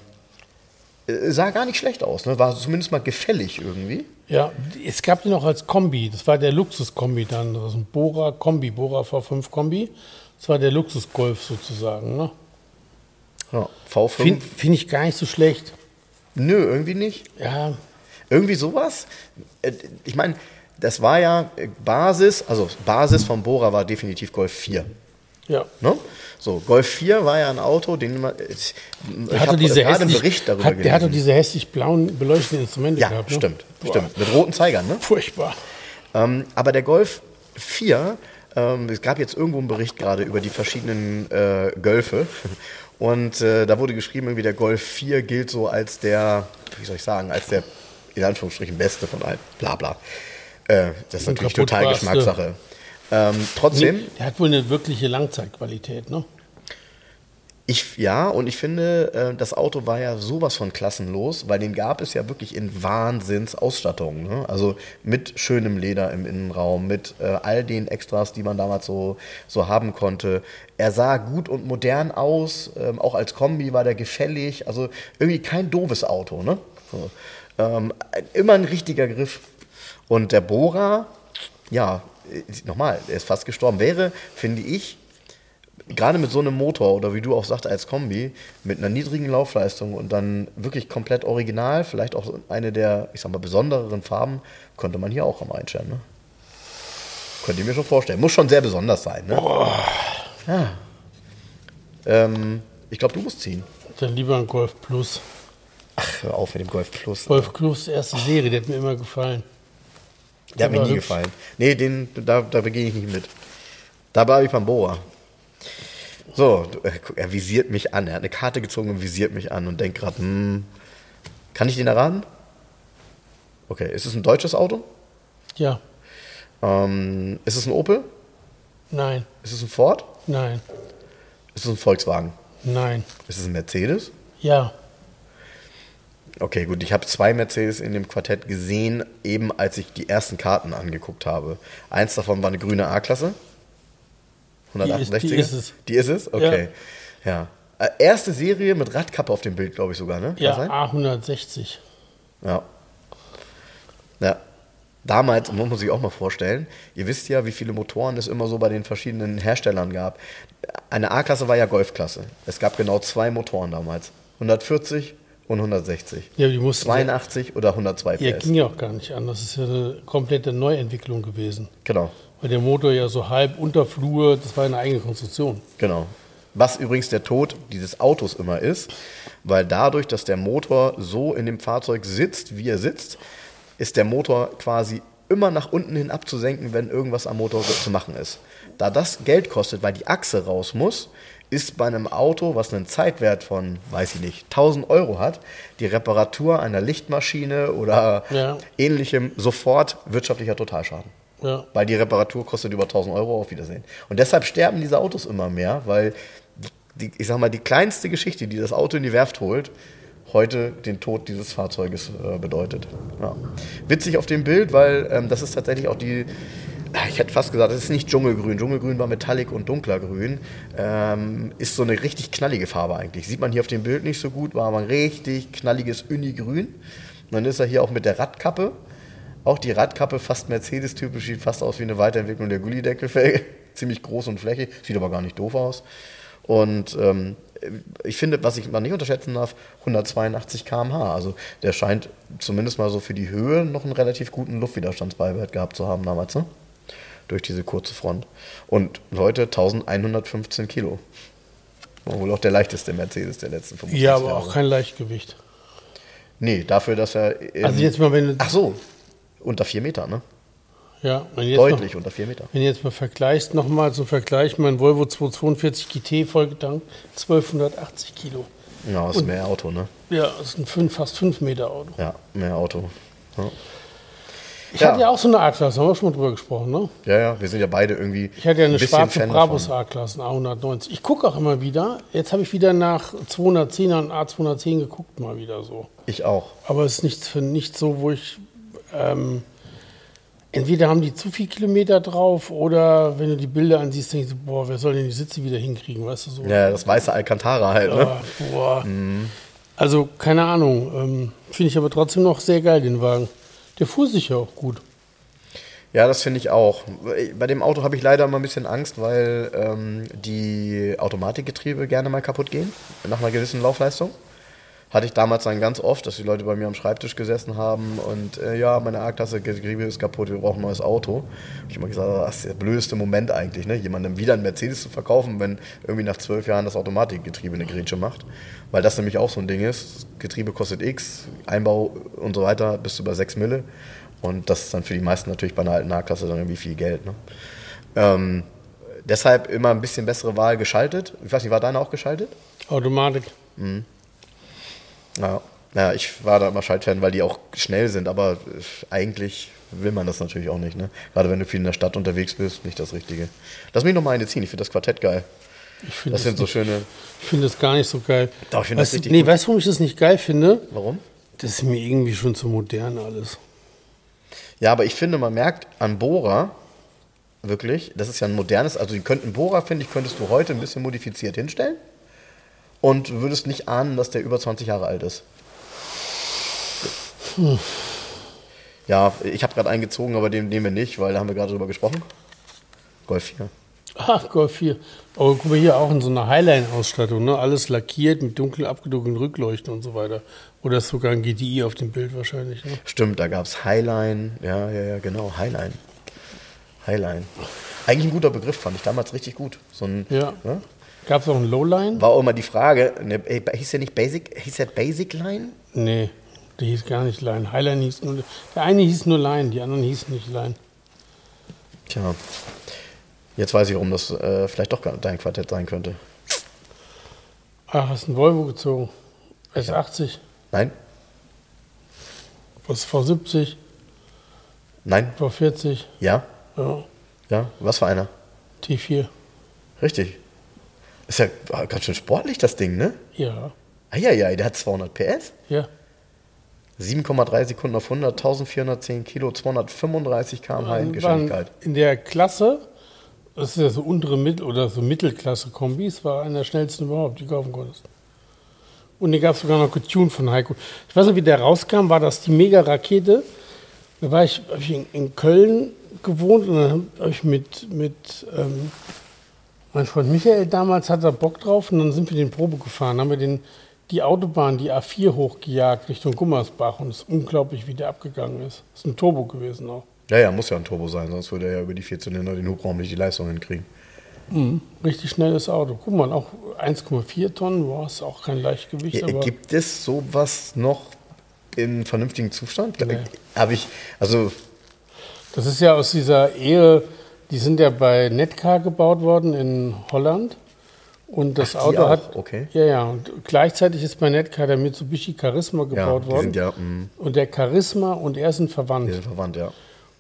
äh, sah gar nicht schlecht aus, ne? war zumindest mal gefällig irgendwie. Ja, es gab den auch als Kombi. Das war der Luxus-Kombi dann. Das ist ein Bora Kombi, Bora V5 Kombi. Das war der Luxus-Golf sozusagen. Ne? Ja, V5. Finde find ich gar nicht so schlecht. Nö, irgendwie nicht. Ja, Irgendwie sowas. Äh, Ich meine, das war ja äh, Basis, also Basis vom Bohrer war definitiv Golf 4. ja. Ne? So, Golf 4 war ja ein Auto, den man. Ich Der hatte, diese gerade einen Bericht darüber hat, der hatte gelesen. diese hässlich blauen beleuchteten Instrumente Ja, gehabt. Ne? stimmt, Boah, stimmt. Mit roten Zeigern, ne? Furchtbar. Ähm, aber der Golf 4, ähm, es gab jetzt irgendwo einen Bericht gerade über die verschiedenen äh, Golfe. Und äh, da wurde geschrieben, irgendwie der Golf 4 gilt so als der, wie soll ich sagen, als der in Anführungsstrichen beste von allen. Bla bla. Äh, das ist natürlich total. Geschmackssache. Ähm, trotzdem, Nee, der hat wohl eine wirkliche Langzeitqualität. Ne? Ich, ja, und ich finde, äh, das Auto war ja sowas von klassenlos, weil den gab es ja wirklich in Wahnsinnsausstattung. Ne? Also mit schönem Leder im Innenraum, mit äh, all den Extras, die man damals so, so haben konnte. Er sah gut und modern aus, ähm, auch als Kombi war der gefällig. Also irgendwie kein doofes Auto. Ne? So. Ähm, immer ein richtiger Griff. Und der Bora, ja, nochmal, er ist fast gestorben. Wäre, finde ich, gerade mit so einem Motor oder wie du auch sagst als Kombi, mit einer niedrigen Laufleistung und dann wirklich komplett original, vielleicht auch eine der, ich sag mal, besondereren Farben, könnte man hier auch am einstellen. Ne? Könnt ihr mir schon vorstellen. Muss schon sehr besonders sein. Ne? Ja. Ähm, ich glaube, du musst ziehen. Dann lieber ein Golf Plus. Ach, hör auf mit dem Golf Plus. Golf Plus, erste Serie, der hat mir immer gefallen. Der hat mir war nie hübsch. gefallen. Nee, den, da, da begehe ich nicht mit. Da bleibe ich beim Boa. So, äh, er visiert mich an. Er hat eine Karte gezogen und visiert mich an und denkt gerade, hm, kann ich den erraten? Okay, ist es ein deutsches Auto? Ja, Ähm, ist es ein Opel? nein, Ist es ein Ford? nein, Ist es ein Volkswagen? Nein. Ist es ein Mercedes? Ja. Okay, gut. Ich habe zwei Mercedes in dem Quartett gesehen, eben als ich die ersten Karten angeguckt habe. Eins davon war eine grüne A-Klasse. 168 Die ist- die ist es. Die ist es? Okay. Ja. Äh, Erste Serie mit Radkappe auf dem Bild, glaube ich sogar, ne? Kann Ja, sein? A160. Ja. Ja. Damals, muss man sich auch mal vorstellen, ihr wisst ja, wie viele Motoren es immer so bei den verschiedenen Herstellern gab. Eine A-Klasse war ja Golfklasse. Es gab genau zwei Motoren damals. 140 und 160. Ja, die mussten. 82 oder 102 PS. Ja, ging ja auch gar nicht an. Das ist ja eine komplette Neuentwicklung gewesen. Genau, Weil der Motor ja so halb Unterflur, das war eine eigene Konstruktion. genau. Was übrigens der Tod dieses Autos immer ist, weil dadurch, dass der Motor so in dem Fahrzeug sitzt, wie er sitzt, ist der Motor quasi immer nach unten hin abzusenken, wenn irgendwas am Motor zu machen ist. Da das Geld kostet, weil die Achse raus muss, ist bei einem Auto, was einen Zeitwert von, weiß ich nicht, 1000 Euro hat, die Reparatur einer Lichtmaschine oder Ja. ähnlichem sofort wirtschaftlicher Totalschaden. Ja. Weil die Reparatur kostet über 1000 Euro, auf Wiedersehen. Und deshalb sterben diese Autos immer mehr, weil, die, ich sag mal, die kleinste Geschichte, die das Auto in die Werft holt, heute den Tod dieses Fahrzeuges äh, bedeutet. Ja. Witzig auf dem Bild, weil ähm, das ist tatsächlich auch die, ich hätte fast gesagt, das ist nicht Dschungelgrün. Dschungelgrün war Metallic und dunkler Grün. Ähm, ist so eine richtig knallige Farbe eigentlich. Sieht man hier auf dem Bild nicht so gut, war aber ein richtig knalliges Unigrün. Und dann ist er hier auch mit der Radkappe. Auch die Radkappe, fast Mercedes-typisch, sieht fast aus wie eine Weiterentwicklung der Gullideckelfelge. Ziemlich groß und flächig, sieht aber gar nicht doof aus. Und ähm, ich finde, was ich mal nicht unterschätzen darf, 182 km/h. Also der scheint zumindest mal so für die Höhe noch einen relativ guten Luftwiderstandsbeiwert gehabt zu haben damals, ne? Durch diese kurze Front. Und Leute, 1115 Kilo. War wohl auch der leichteste Mercedes der letzten 25 Ja, aber Jahre. auch kein Leichtgewicht. Nee, dafür, dass er. Also jetzt mal, wenn ach so, unter 4 Meter, ne? ja, Deutlich Noch, unter 4 Meter. wenn du jetzt mal vergleichst, nochmal zum Vergleich, mein Volvo 242 GT vollgetankt, 1280 Kilo. Ja, das ist mehr Auto, ne? Ja, das ist ein fünf, fast 5 Meter Auto. Ja, mehr Auto. Ja. Ich Ja. hatte ja auch so eine A-Klasse, haben wir schon mal drüber gesprochen, ne? ja, ja, wir sind ja beide irgendwie. Ich hatte ja eine ein schwarze Fan Brabus. A-Klasse, A190. Ich gucke auch immer wieder. Jetzt habe ich wieder nach 210er und A210 geguckt, mal wieder so. Ich auch. Aber es ist nichts für nicht so, wo ich. Ähm, entweder haben die zu viel Kilometer drauf oder wenn du die Bilder ansiehst, denkst du, boah, wer soll denn die Sitze wieder hinkriegen, weißt du so? Ja, das weiße Alcantara halt, ne? Ah, boah. Also, keine Ahnung. Ähm, Finde ich aber trotzdem noch sehr geil, den Wagen. Der fuhr sich ja auch gut. Ja, das finde ich auch. Bei dem Auto habe ich leider immer ein bisschen Angst, weil ähm, die Automatikgetriebe gerne mal kaputt gehen, nach einer gewissen Laufleistung. Hatte ich damals dann ganz oft, dass die Leute bei mir am Schreibtisch gesessen haben und äh, ja, meine A-Klasse-Getriebe ist kaputt, wir brauchen ein neues Auto. Ich habe immer gesagt, das ist der blödeste Moment eigentlich, ne? jemandem wieder einen Mercedes zu verkaufen, wenn irgendwie nach zwölf Jahren das Automatikgetriebe eine Grätsche macht. Weil das nämlich auch so ein Ding ist. Getriebe kostet X, Einbau und so weiter, bis zu bei 6 Mille. Und das ist dann für die meisten natürlich bei einer alten A-Klasse dann irgendwie viel Geld. Ne? Ähm, deshalb immer ein bisschen bessere Wahl geschaltet. Ich weiß nicht, war deine auch geschaltet? Automatik. Ja. Naja, ich war da immer Schaltfan, weil die auch schnell sind, aber äh, eigentlich will man das natürlich auch nicht. Ne? Gerade wenn du viel in der Stadt unterwegs bist, nicht das Richtige. Lass mich noch mal eine ziehen, ich finde das Quartett geil. Ich finde Das sind so schöne. Ich finde das gar nicht so geil. Doch, ich finde das richtig Nee, gut. weißt du, warum ich das nicht geil finde? Warum? Das ist mir irgendwie schon zu modern alles. Ja, aber ich finde, man merkt an Bora wirklich, das ist ja ein modernes, also die könnten Bora, finde ich, könntest du heute ein bisschen modifiziert hinstellen und du würdest nicht ahnen, dass der über 20 Jahre alt ist. Ja, ich habe gerade eingezogen, aber den nehmen wir nicht, weil da haben wir gerade drüber gesprochen. Golf 4. Ah, Golf 4. Aber guck mal hier auch in so einer Highline-Ausstattung, ne? Alles lackiert mit dunkel abgedunkelten Rückleuchten und so weiter. Oder ist sogar ein GDI auf dem Bild wahrscheinlich. Ne? Stimmt, da gab es Highline. Ja, ja, ja, genau, Highline. Highline. Eigentlich ein guter Begriff, fand ich damals richtig gut. So ein, Ja. ne? Gab es auch ein Lowline? War auch immer die Frage, ne, ey, hieß der nicht Basic, hieß der Basic Line? Nee, der hieß gar nicht Line. Highline hieß nur. Der eine hieß nur Line, die anderen hießen nicht Line. Tja, jetzt weiß ich, warum das äh, vielleicht doch dein Quartett sein könnte. Ach, hast einen Volvo gezogen. S80, Nein? was V70, Nein? V40, Ja? ja, Ja? Was für einer? T4. Richtig. Ist ja ah, ganz schön sportlich, das Ding, ne? Ja, Eieiei, der hat 200 PS. ja. 7,3 Sekunden auf 100, 1410 Kilo, 235 km/h waren Endgeschwindigkeit. in der Klasse, das ist ja so untere Mittel- oder so Mittelklasse-Kombis, war einer der schnellsten überhaupt, die du kaufen konntest. Und den gab es sogar noch getuned von Heiko. Ich weiß nicht, wie der rauskam, war das die Mega-Rakete. Da war ich, ich in, in Köln gewohnt und dann habe ich mit, mit ähm, mein Freund Michael damals hat da Bock drauf und dann sind wir den Probe gefahren, haben wir den, die Autobahn, die A4 hochgejagt Richtung Gummersbach und es ist unglaublich, wie der abgegangen ist. Das ist ein Turbo gewesen auch. Ja, ja, muss ja ein Turbo sein, sonst würde er ja über die vier Zylinder den Hubraum nicht die Leistung hinkriegen. Richtig schnelles Auto. Guck mal, auch 1,4 Tonnen, boah, ist auch kein Leichtgewicht, aber Gibt es sowas noch in vernünftigem Zustand? Nee. Habe ich, also, das ist ja aus dieser Ehe, die sind ja bei Netcar gebaut worden in Holland. Und das Ach, Auto auch, hat. okay. Ja, ja. Und gleichzeitig ist bei Netcar der Mitsubishi Charisma ja, gebaut die worden. sind ja, mh, Und der Charisma und er sind verwandt. die sind verwandt, ja.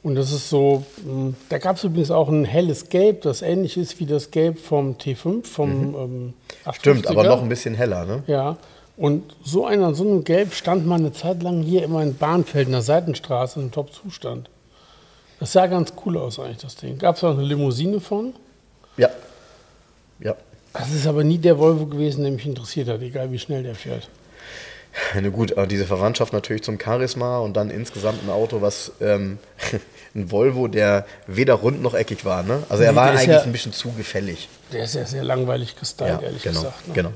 Und das ist so, mh, da gab es übrigens auch ein helles Gelb, das ähnlich ist wie das Gelb vom T5, vom ähm, 850er. Mhm. Stimmt, aber noch ein bisschen heller, ne? Ja, und so einer, so einem Gelb stand mal eine Zeit lang hier immer in Bahnfeld, in der Seitenstraße, in Top-Zustand. Das sah ganz cool aus eigentlich, das Ding. Gab es auch eine Limousine von. Ja. Ja. Das ist aber nie der Volvo gewesen, der mich interessiert hat, egal wie schnell der fährt. Na gut, aber diese Verwandtschaft natürlich zum Charisma und dann insgesamt ein Auto, was ähm, ein Volvo, der weder rund noch eckig war, ne? Also er Nee, war eigentlich ja- ein bisschen zu gefällig. Der ist ja sehr langweilig gestylt, ehrlich genau, gesagt. Ne? genau.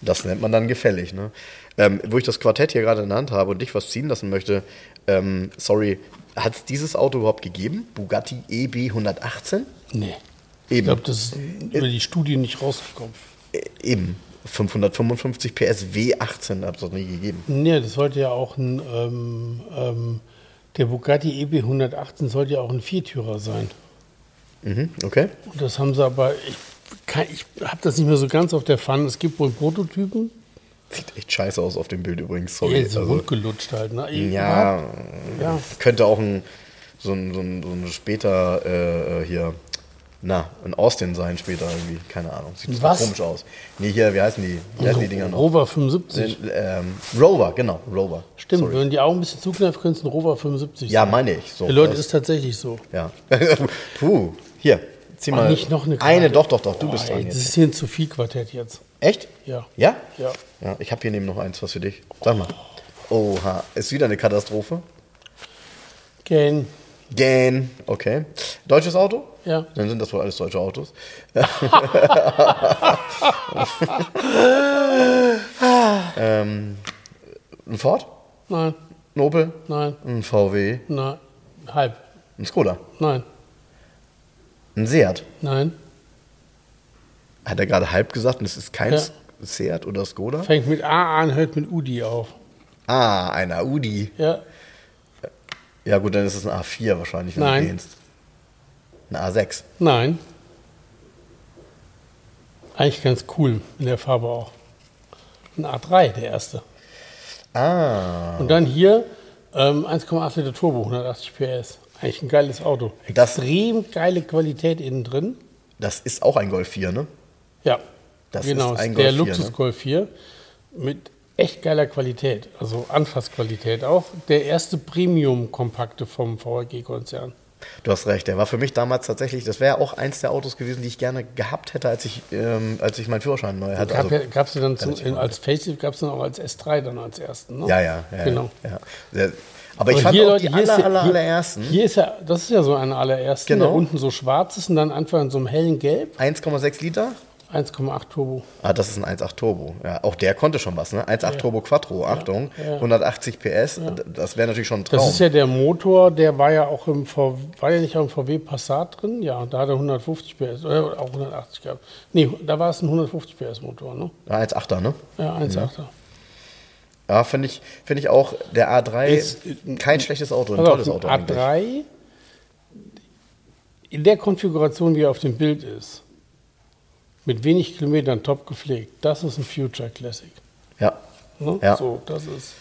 Das nennt man dann gefällig. Ne? Ähm, wo ich das Quartett hier gerade in der Hand habe und dich was ziehen lassen möchte, ähm, sorry, hat es dieses Auto überhaupt gegeben? Bugatti EB 118? Nee. Ich Eben. glaube, das ist über die Studie nicht rausgekommen. Äh, eben. 555 PS W18 hat es doch nie gegeben. Nee, das sollte ja auch ein, ähm, ähm, der Bugatti EB 118 sollte ja auch ein Viertürer sein. Mhm, okay. Und das haben sie aber, ich, ich habe das nicht mehr so ganz auf der Pfanne. Es gibt wohl Prototypen, Sieht echt scheiße aus auf dem Bild übrigens, die sorry. so Also, rundgelutscht halt. Ne? ja, ja. könnte auch ein so ein, so ein, so ein später äh, hier, na, ein Austin sein später irgendwie, keine Ahnung. Sieht Was? komisch aus. Nee, hier, wie heißen die? Wie heißen die Dinger noch? Rover 75. Den, ähm, Rover, genau, Rover. Stimmt, Sorry. wenn die Augen ein bisschen zukneifen, könnte es ein Rover 75 Ja, sein. meine ich. So, Ja, Leute, das- ist tatsächlich so. ja. Puh, hier, zieh Ach, mal. nicht noch eine Eine, Karte. doch, doch, doch, du Boah, bist dran ey, Das jetzt. ist hier ein zu viel Quartett jetzt. Echt? Ja. Ja? Ja. Ja, ich habe hier neben noch eins, was für dich. Sag mal. Oha, ist wieder eine Katastrophe. Ken. Gen, okay. Deutsches Auto? Ja. Dann sind das wohl alles deutsche Autos. ähm, ein Ford? Nein, Ein Opel? nein, Ein VW? nein. Halb. Ein Skoda? Nein, Ein Seat? nein. Hat er gerade halb gesagt und es ist kein Ja. Seat oder Skoda? Fängt mit A an, hört mit Udi auf. Ah, ein Audi. Ja, Ja gut, dann ist es ein A4 wahrscheinlich, wenn Nein. du gehst. Ein A6. nein. Eigentlich ganz cool in der Farbe auch. Ein A3, der erste. Ah, Und dann hier ähm, 1,8 Liter Turbo, 180 PS. Eigentlich ein geiles Auto. Das- Extrem geile Qualität innen drin. das ist auch ein Golf 4, ne? Ja, Das genau. ist ein der Golf 4, Luxus ne? Golf 4 mit echt geiler Qualität, also Anfassqualität auch. Der erste Premium-Kompakte vom VRG-Konzern. Du hast recht, der war für mich damals tatsächlich, das wäre auch eins der Autos gewesen, die ich gerne gehabt hätte, als ich, ähm, als ich meinen Führerschein neu hatte. Gab Also, ja, gab's ja dann zu, als Facelift gab es dann auch als S3 dann als ersten. Ne? ja, ja, ja. Genau. Ja. Sehr, aber ich Aber fand hier, auch Leute, die aller, ja- aller, allerersten. Hier ist ja, das ist ja so eine allerersten, Genau. der unten so schwarz ist und dann einfach in so einem hellen Gelb. 1,6 Liter? 1,8 Turbo. Ah, das ist ein 1.8 Turbo. Ja, auch der konnte schon was, ne? 1.8 Turbo Quattro, Achtung, ja. 180 PS, das wäre natürlich schon ein Traum. Das ist ja der Motor, der war ja auch im VW, war ja nicht auch im VW Passat drin? Ja, da hat er 150 PS, oder auch 180 gehabt. Nee, da war es ein 150 PS Motor, ne? Ja, 1.8er, ne? Ja, 1,8er. Ja, finde ich, find ich auch, der A3, Ist- kein schlechtes Auto, ein auf, tolles Auto ein eigentlich. A3 in der Konfiguration, wie er auf dem Bild ist, mit wenig Kilometern top gepflegt, das ist ein Future Classic. Ja. Ne? Ja. So, das ist.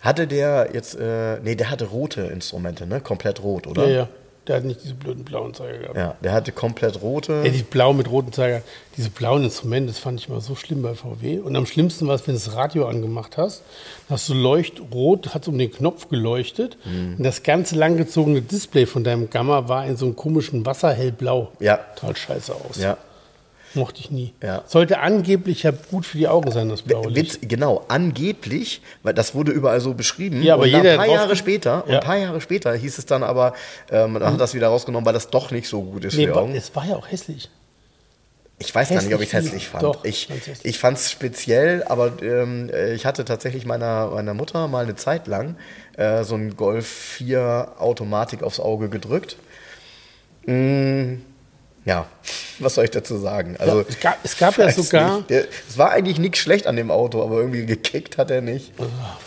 Hatte der jetzt, äh, nee, der hatte rote Instrumente, ne? Komplett rot, oder? Ja, ja. Der hat nicht diese blöden blauen Zeiger gehabt. Ja, der hatte komplett rote. Ja, die blau mit roten Zeiger. Diese blauen Instrumente, das fand ich immer so schlimm bei VW. Und am schlimmsten war es, wenn du das Radio angemacht hast, hast du leuchtrot, hat um den Knopf geleuchtet. Mhm. Und das ganze langgezogene Display von deinem Gamma war in so einem komischen Wasserhellblau. Ja. Total scheiße aus. Ja. Mochte ich nie. Ja. Sollte angeblich ja gut für die Augen sein, das blaue Witz, Licht. genau, angeblich, weil das wurde überall so beschrieben. Ja, aber und jeder ein paar Jahre später, Ja. ein paar Jahre später hieß es dann aber, ähm, man hat das wieder rausgenommen, weil das doch nicht so gut ist für Nee, die war- Augen. es war ja auch hässlich. Ich weiß gar nicht, ob ich es hässlich hässlich fand. Doch, ich hässlich. ich fand es speziell, aber ähm, äh, ich hatte tatsächlich meiner, meiner Mutter mal eine Zeit lang äh, so ein Golf 4 Automatik aufs Auge gedrückt. Mm, ja, was soll ich dazu sagen? Also, es gab- es gab ja sogar- nicht. Es war eigentlich nichts schlecht an dem Auto, aber irgendwie gekickt hat er nicht.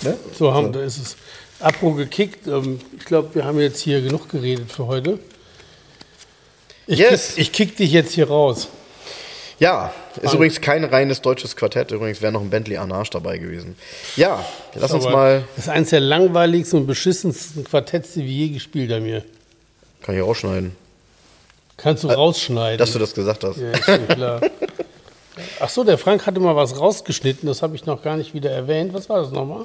Ne? So haben, da ist es. Apro gekickt. Ähm, ich glaube, wir haben jetzt hier genug geredet für heute. Ich, Yes. kick, ich kick dich jetzt hier raus. Ja, ist übrigens kein reines deutsches Quartett. Übrigens wäre noch ein Bentley Anarch dabei gewesen. Ja, lass uns mal. Das ist eines der langweiligsten und beschissensten Quartetts, die wir je gespielt haben hier. Kann ich rausschneiden, Kannst du rausschneiden. dass du das gesagt hast. ja, ist schon klar. Ach so, der Frank hatte mal was rausgeschnitten, das habe ich noch gar nicht wieder erwähnt. Was war das nochmal?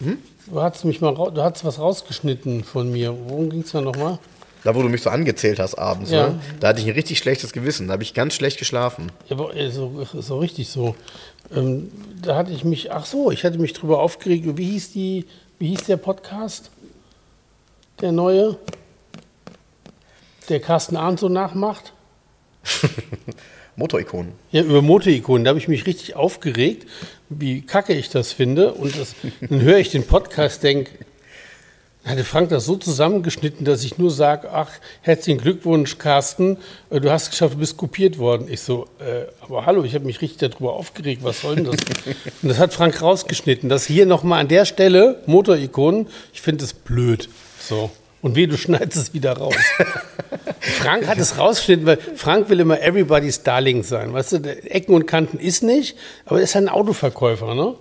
Hm? Du hast mich mal, du hast was rausgeschnitten von mir. Worum ging es da nochmal? Da, wo du mich so angezählt hast abends, Ja. ne? da hatte ich ein richtig schlechtes Gewissen. Da habe ich ganz schlecht geschlafen. Ja, aber, äh, so, so richtig so. Ähm, da hatte ich mich, ach so, ich hatte mich drüber aufgeregt. Wie hieß die, wie hieß der Podcast? Der neue? Der Carsten Arndt so nachmacht? Motorikonen. Ja, über Motorikonen, da habe ich mich richtig aufgeregt, wie kacke ich das finde. Und das, dann höre ich den Podcast, denke, hatte Frank das so zusammengeschnitten, dass ich nur sage, ach, herzlichen Glückwunsch, Carsten, äh, du hast es geschafft, du bist kopiert worden. Ich so, äh, aber hallo, ich habe mich richtig darüber aufgeregt, was soll denn das? Und das hat Frank rausgeschnitten. Das hier nochmal an der Stelle, Motorikonen, ich finde es blöd. So. Und wie, du schneidest es wieder raus. Frank hat es rausgeschnitten, weil Frank will immer everybody's Darling sein. Weißt du, Ecken und Kanten ist nicht, aber er ist ein Autoverkäufer, ne?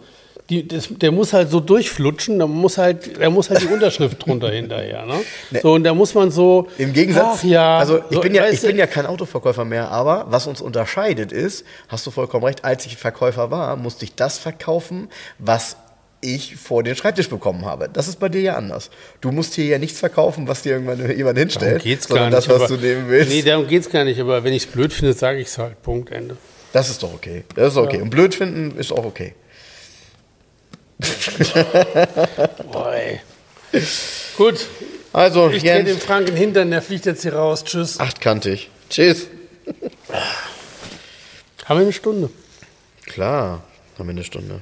Die, das, der muss halt so durchflutschen, da muss halt, da muss halt die Unterschrift drunter hinterher, ne? So, und da muss man so. Im Gegensatz, ach ja, also ich, so, bin ja, ich bin ja kein Autoverkäufer mehr, aber was uns unterscheidet ist, hast du vollkommen recht, als ich Verkäufer war, musste ich das verkaufen, was ich vor den Schreibtisch bekommen habe. Das ist bei dir ja anders. Du musst hier ja nichts verkaufen, was dir irgendwann jemand hinstellt, Darum geht's sondern gar das, nicht. was aber, du nehmen willst. Nee, darum geht's gar nicht, aber wenn ich es blöd finde, sage ich es halt. Punkt, Ende. Das ist doch okay. Das ist okay. Und blöd finden ist auch okay. Boah, ey. Gut, Also, ich drehe dem Frank in den Hintern, der fliegt jetzt hier raus. Tschüss. achtkantig. Tschüss. Haben wir eine Stunde? Klar, haben wir eine Stunde.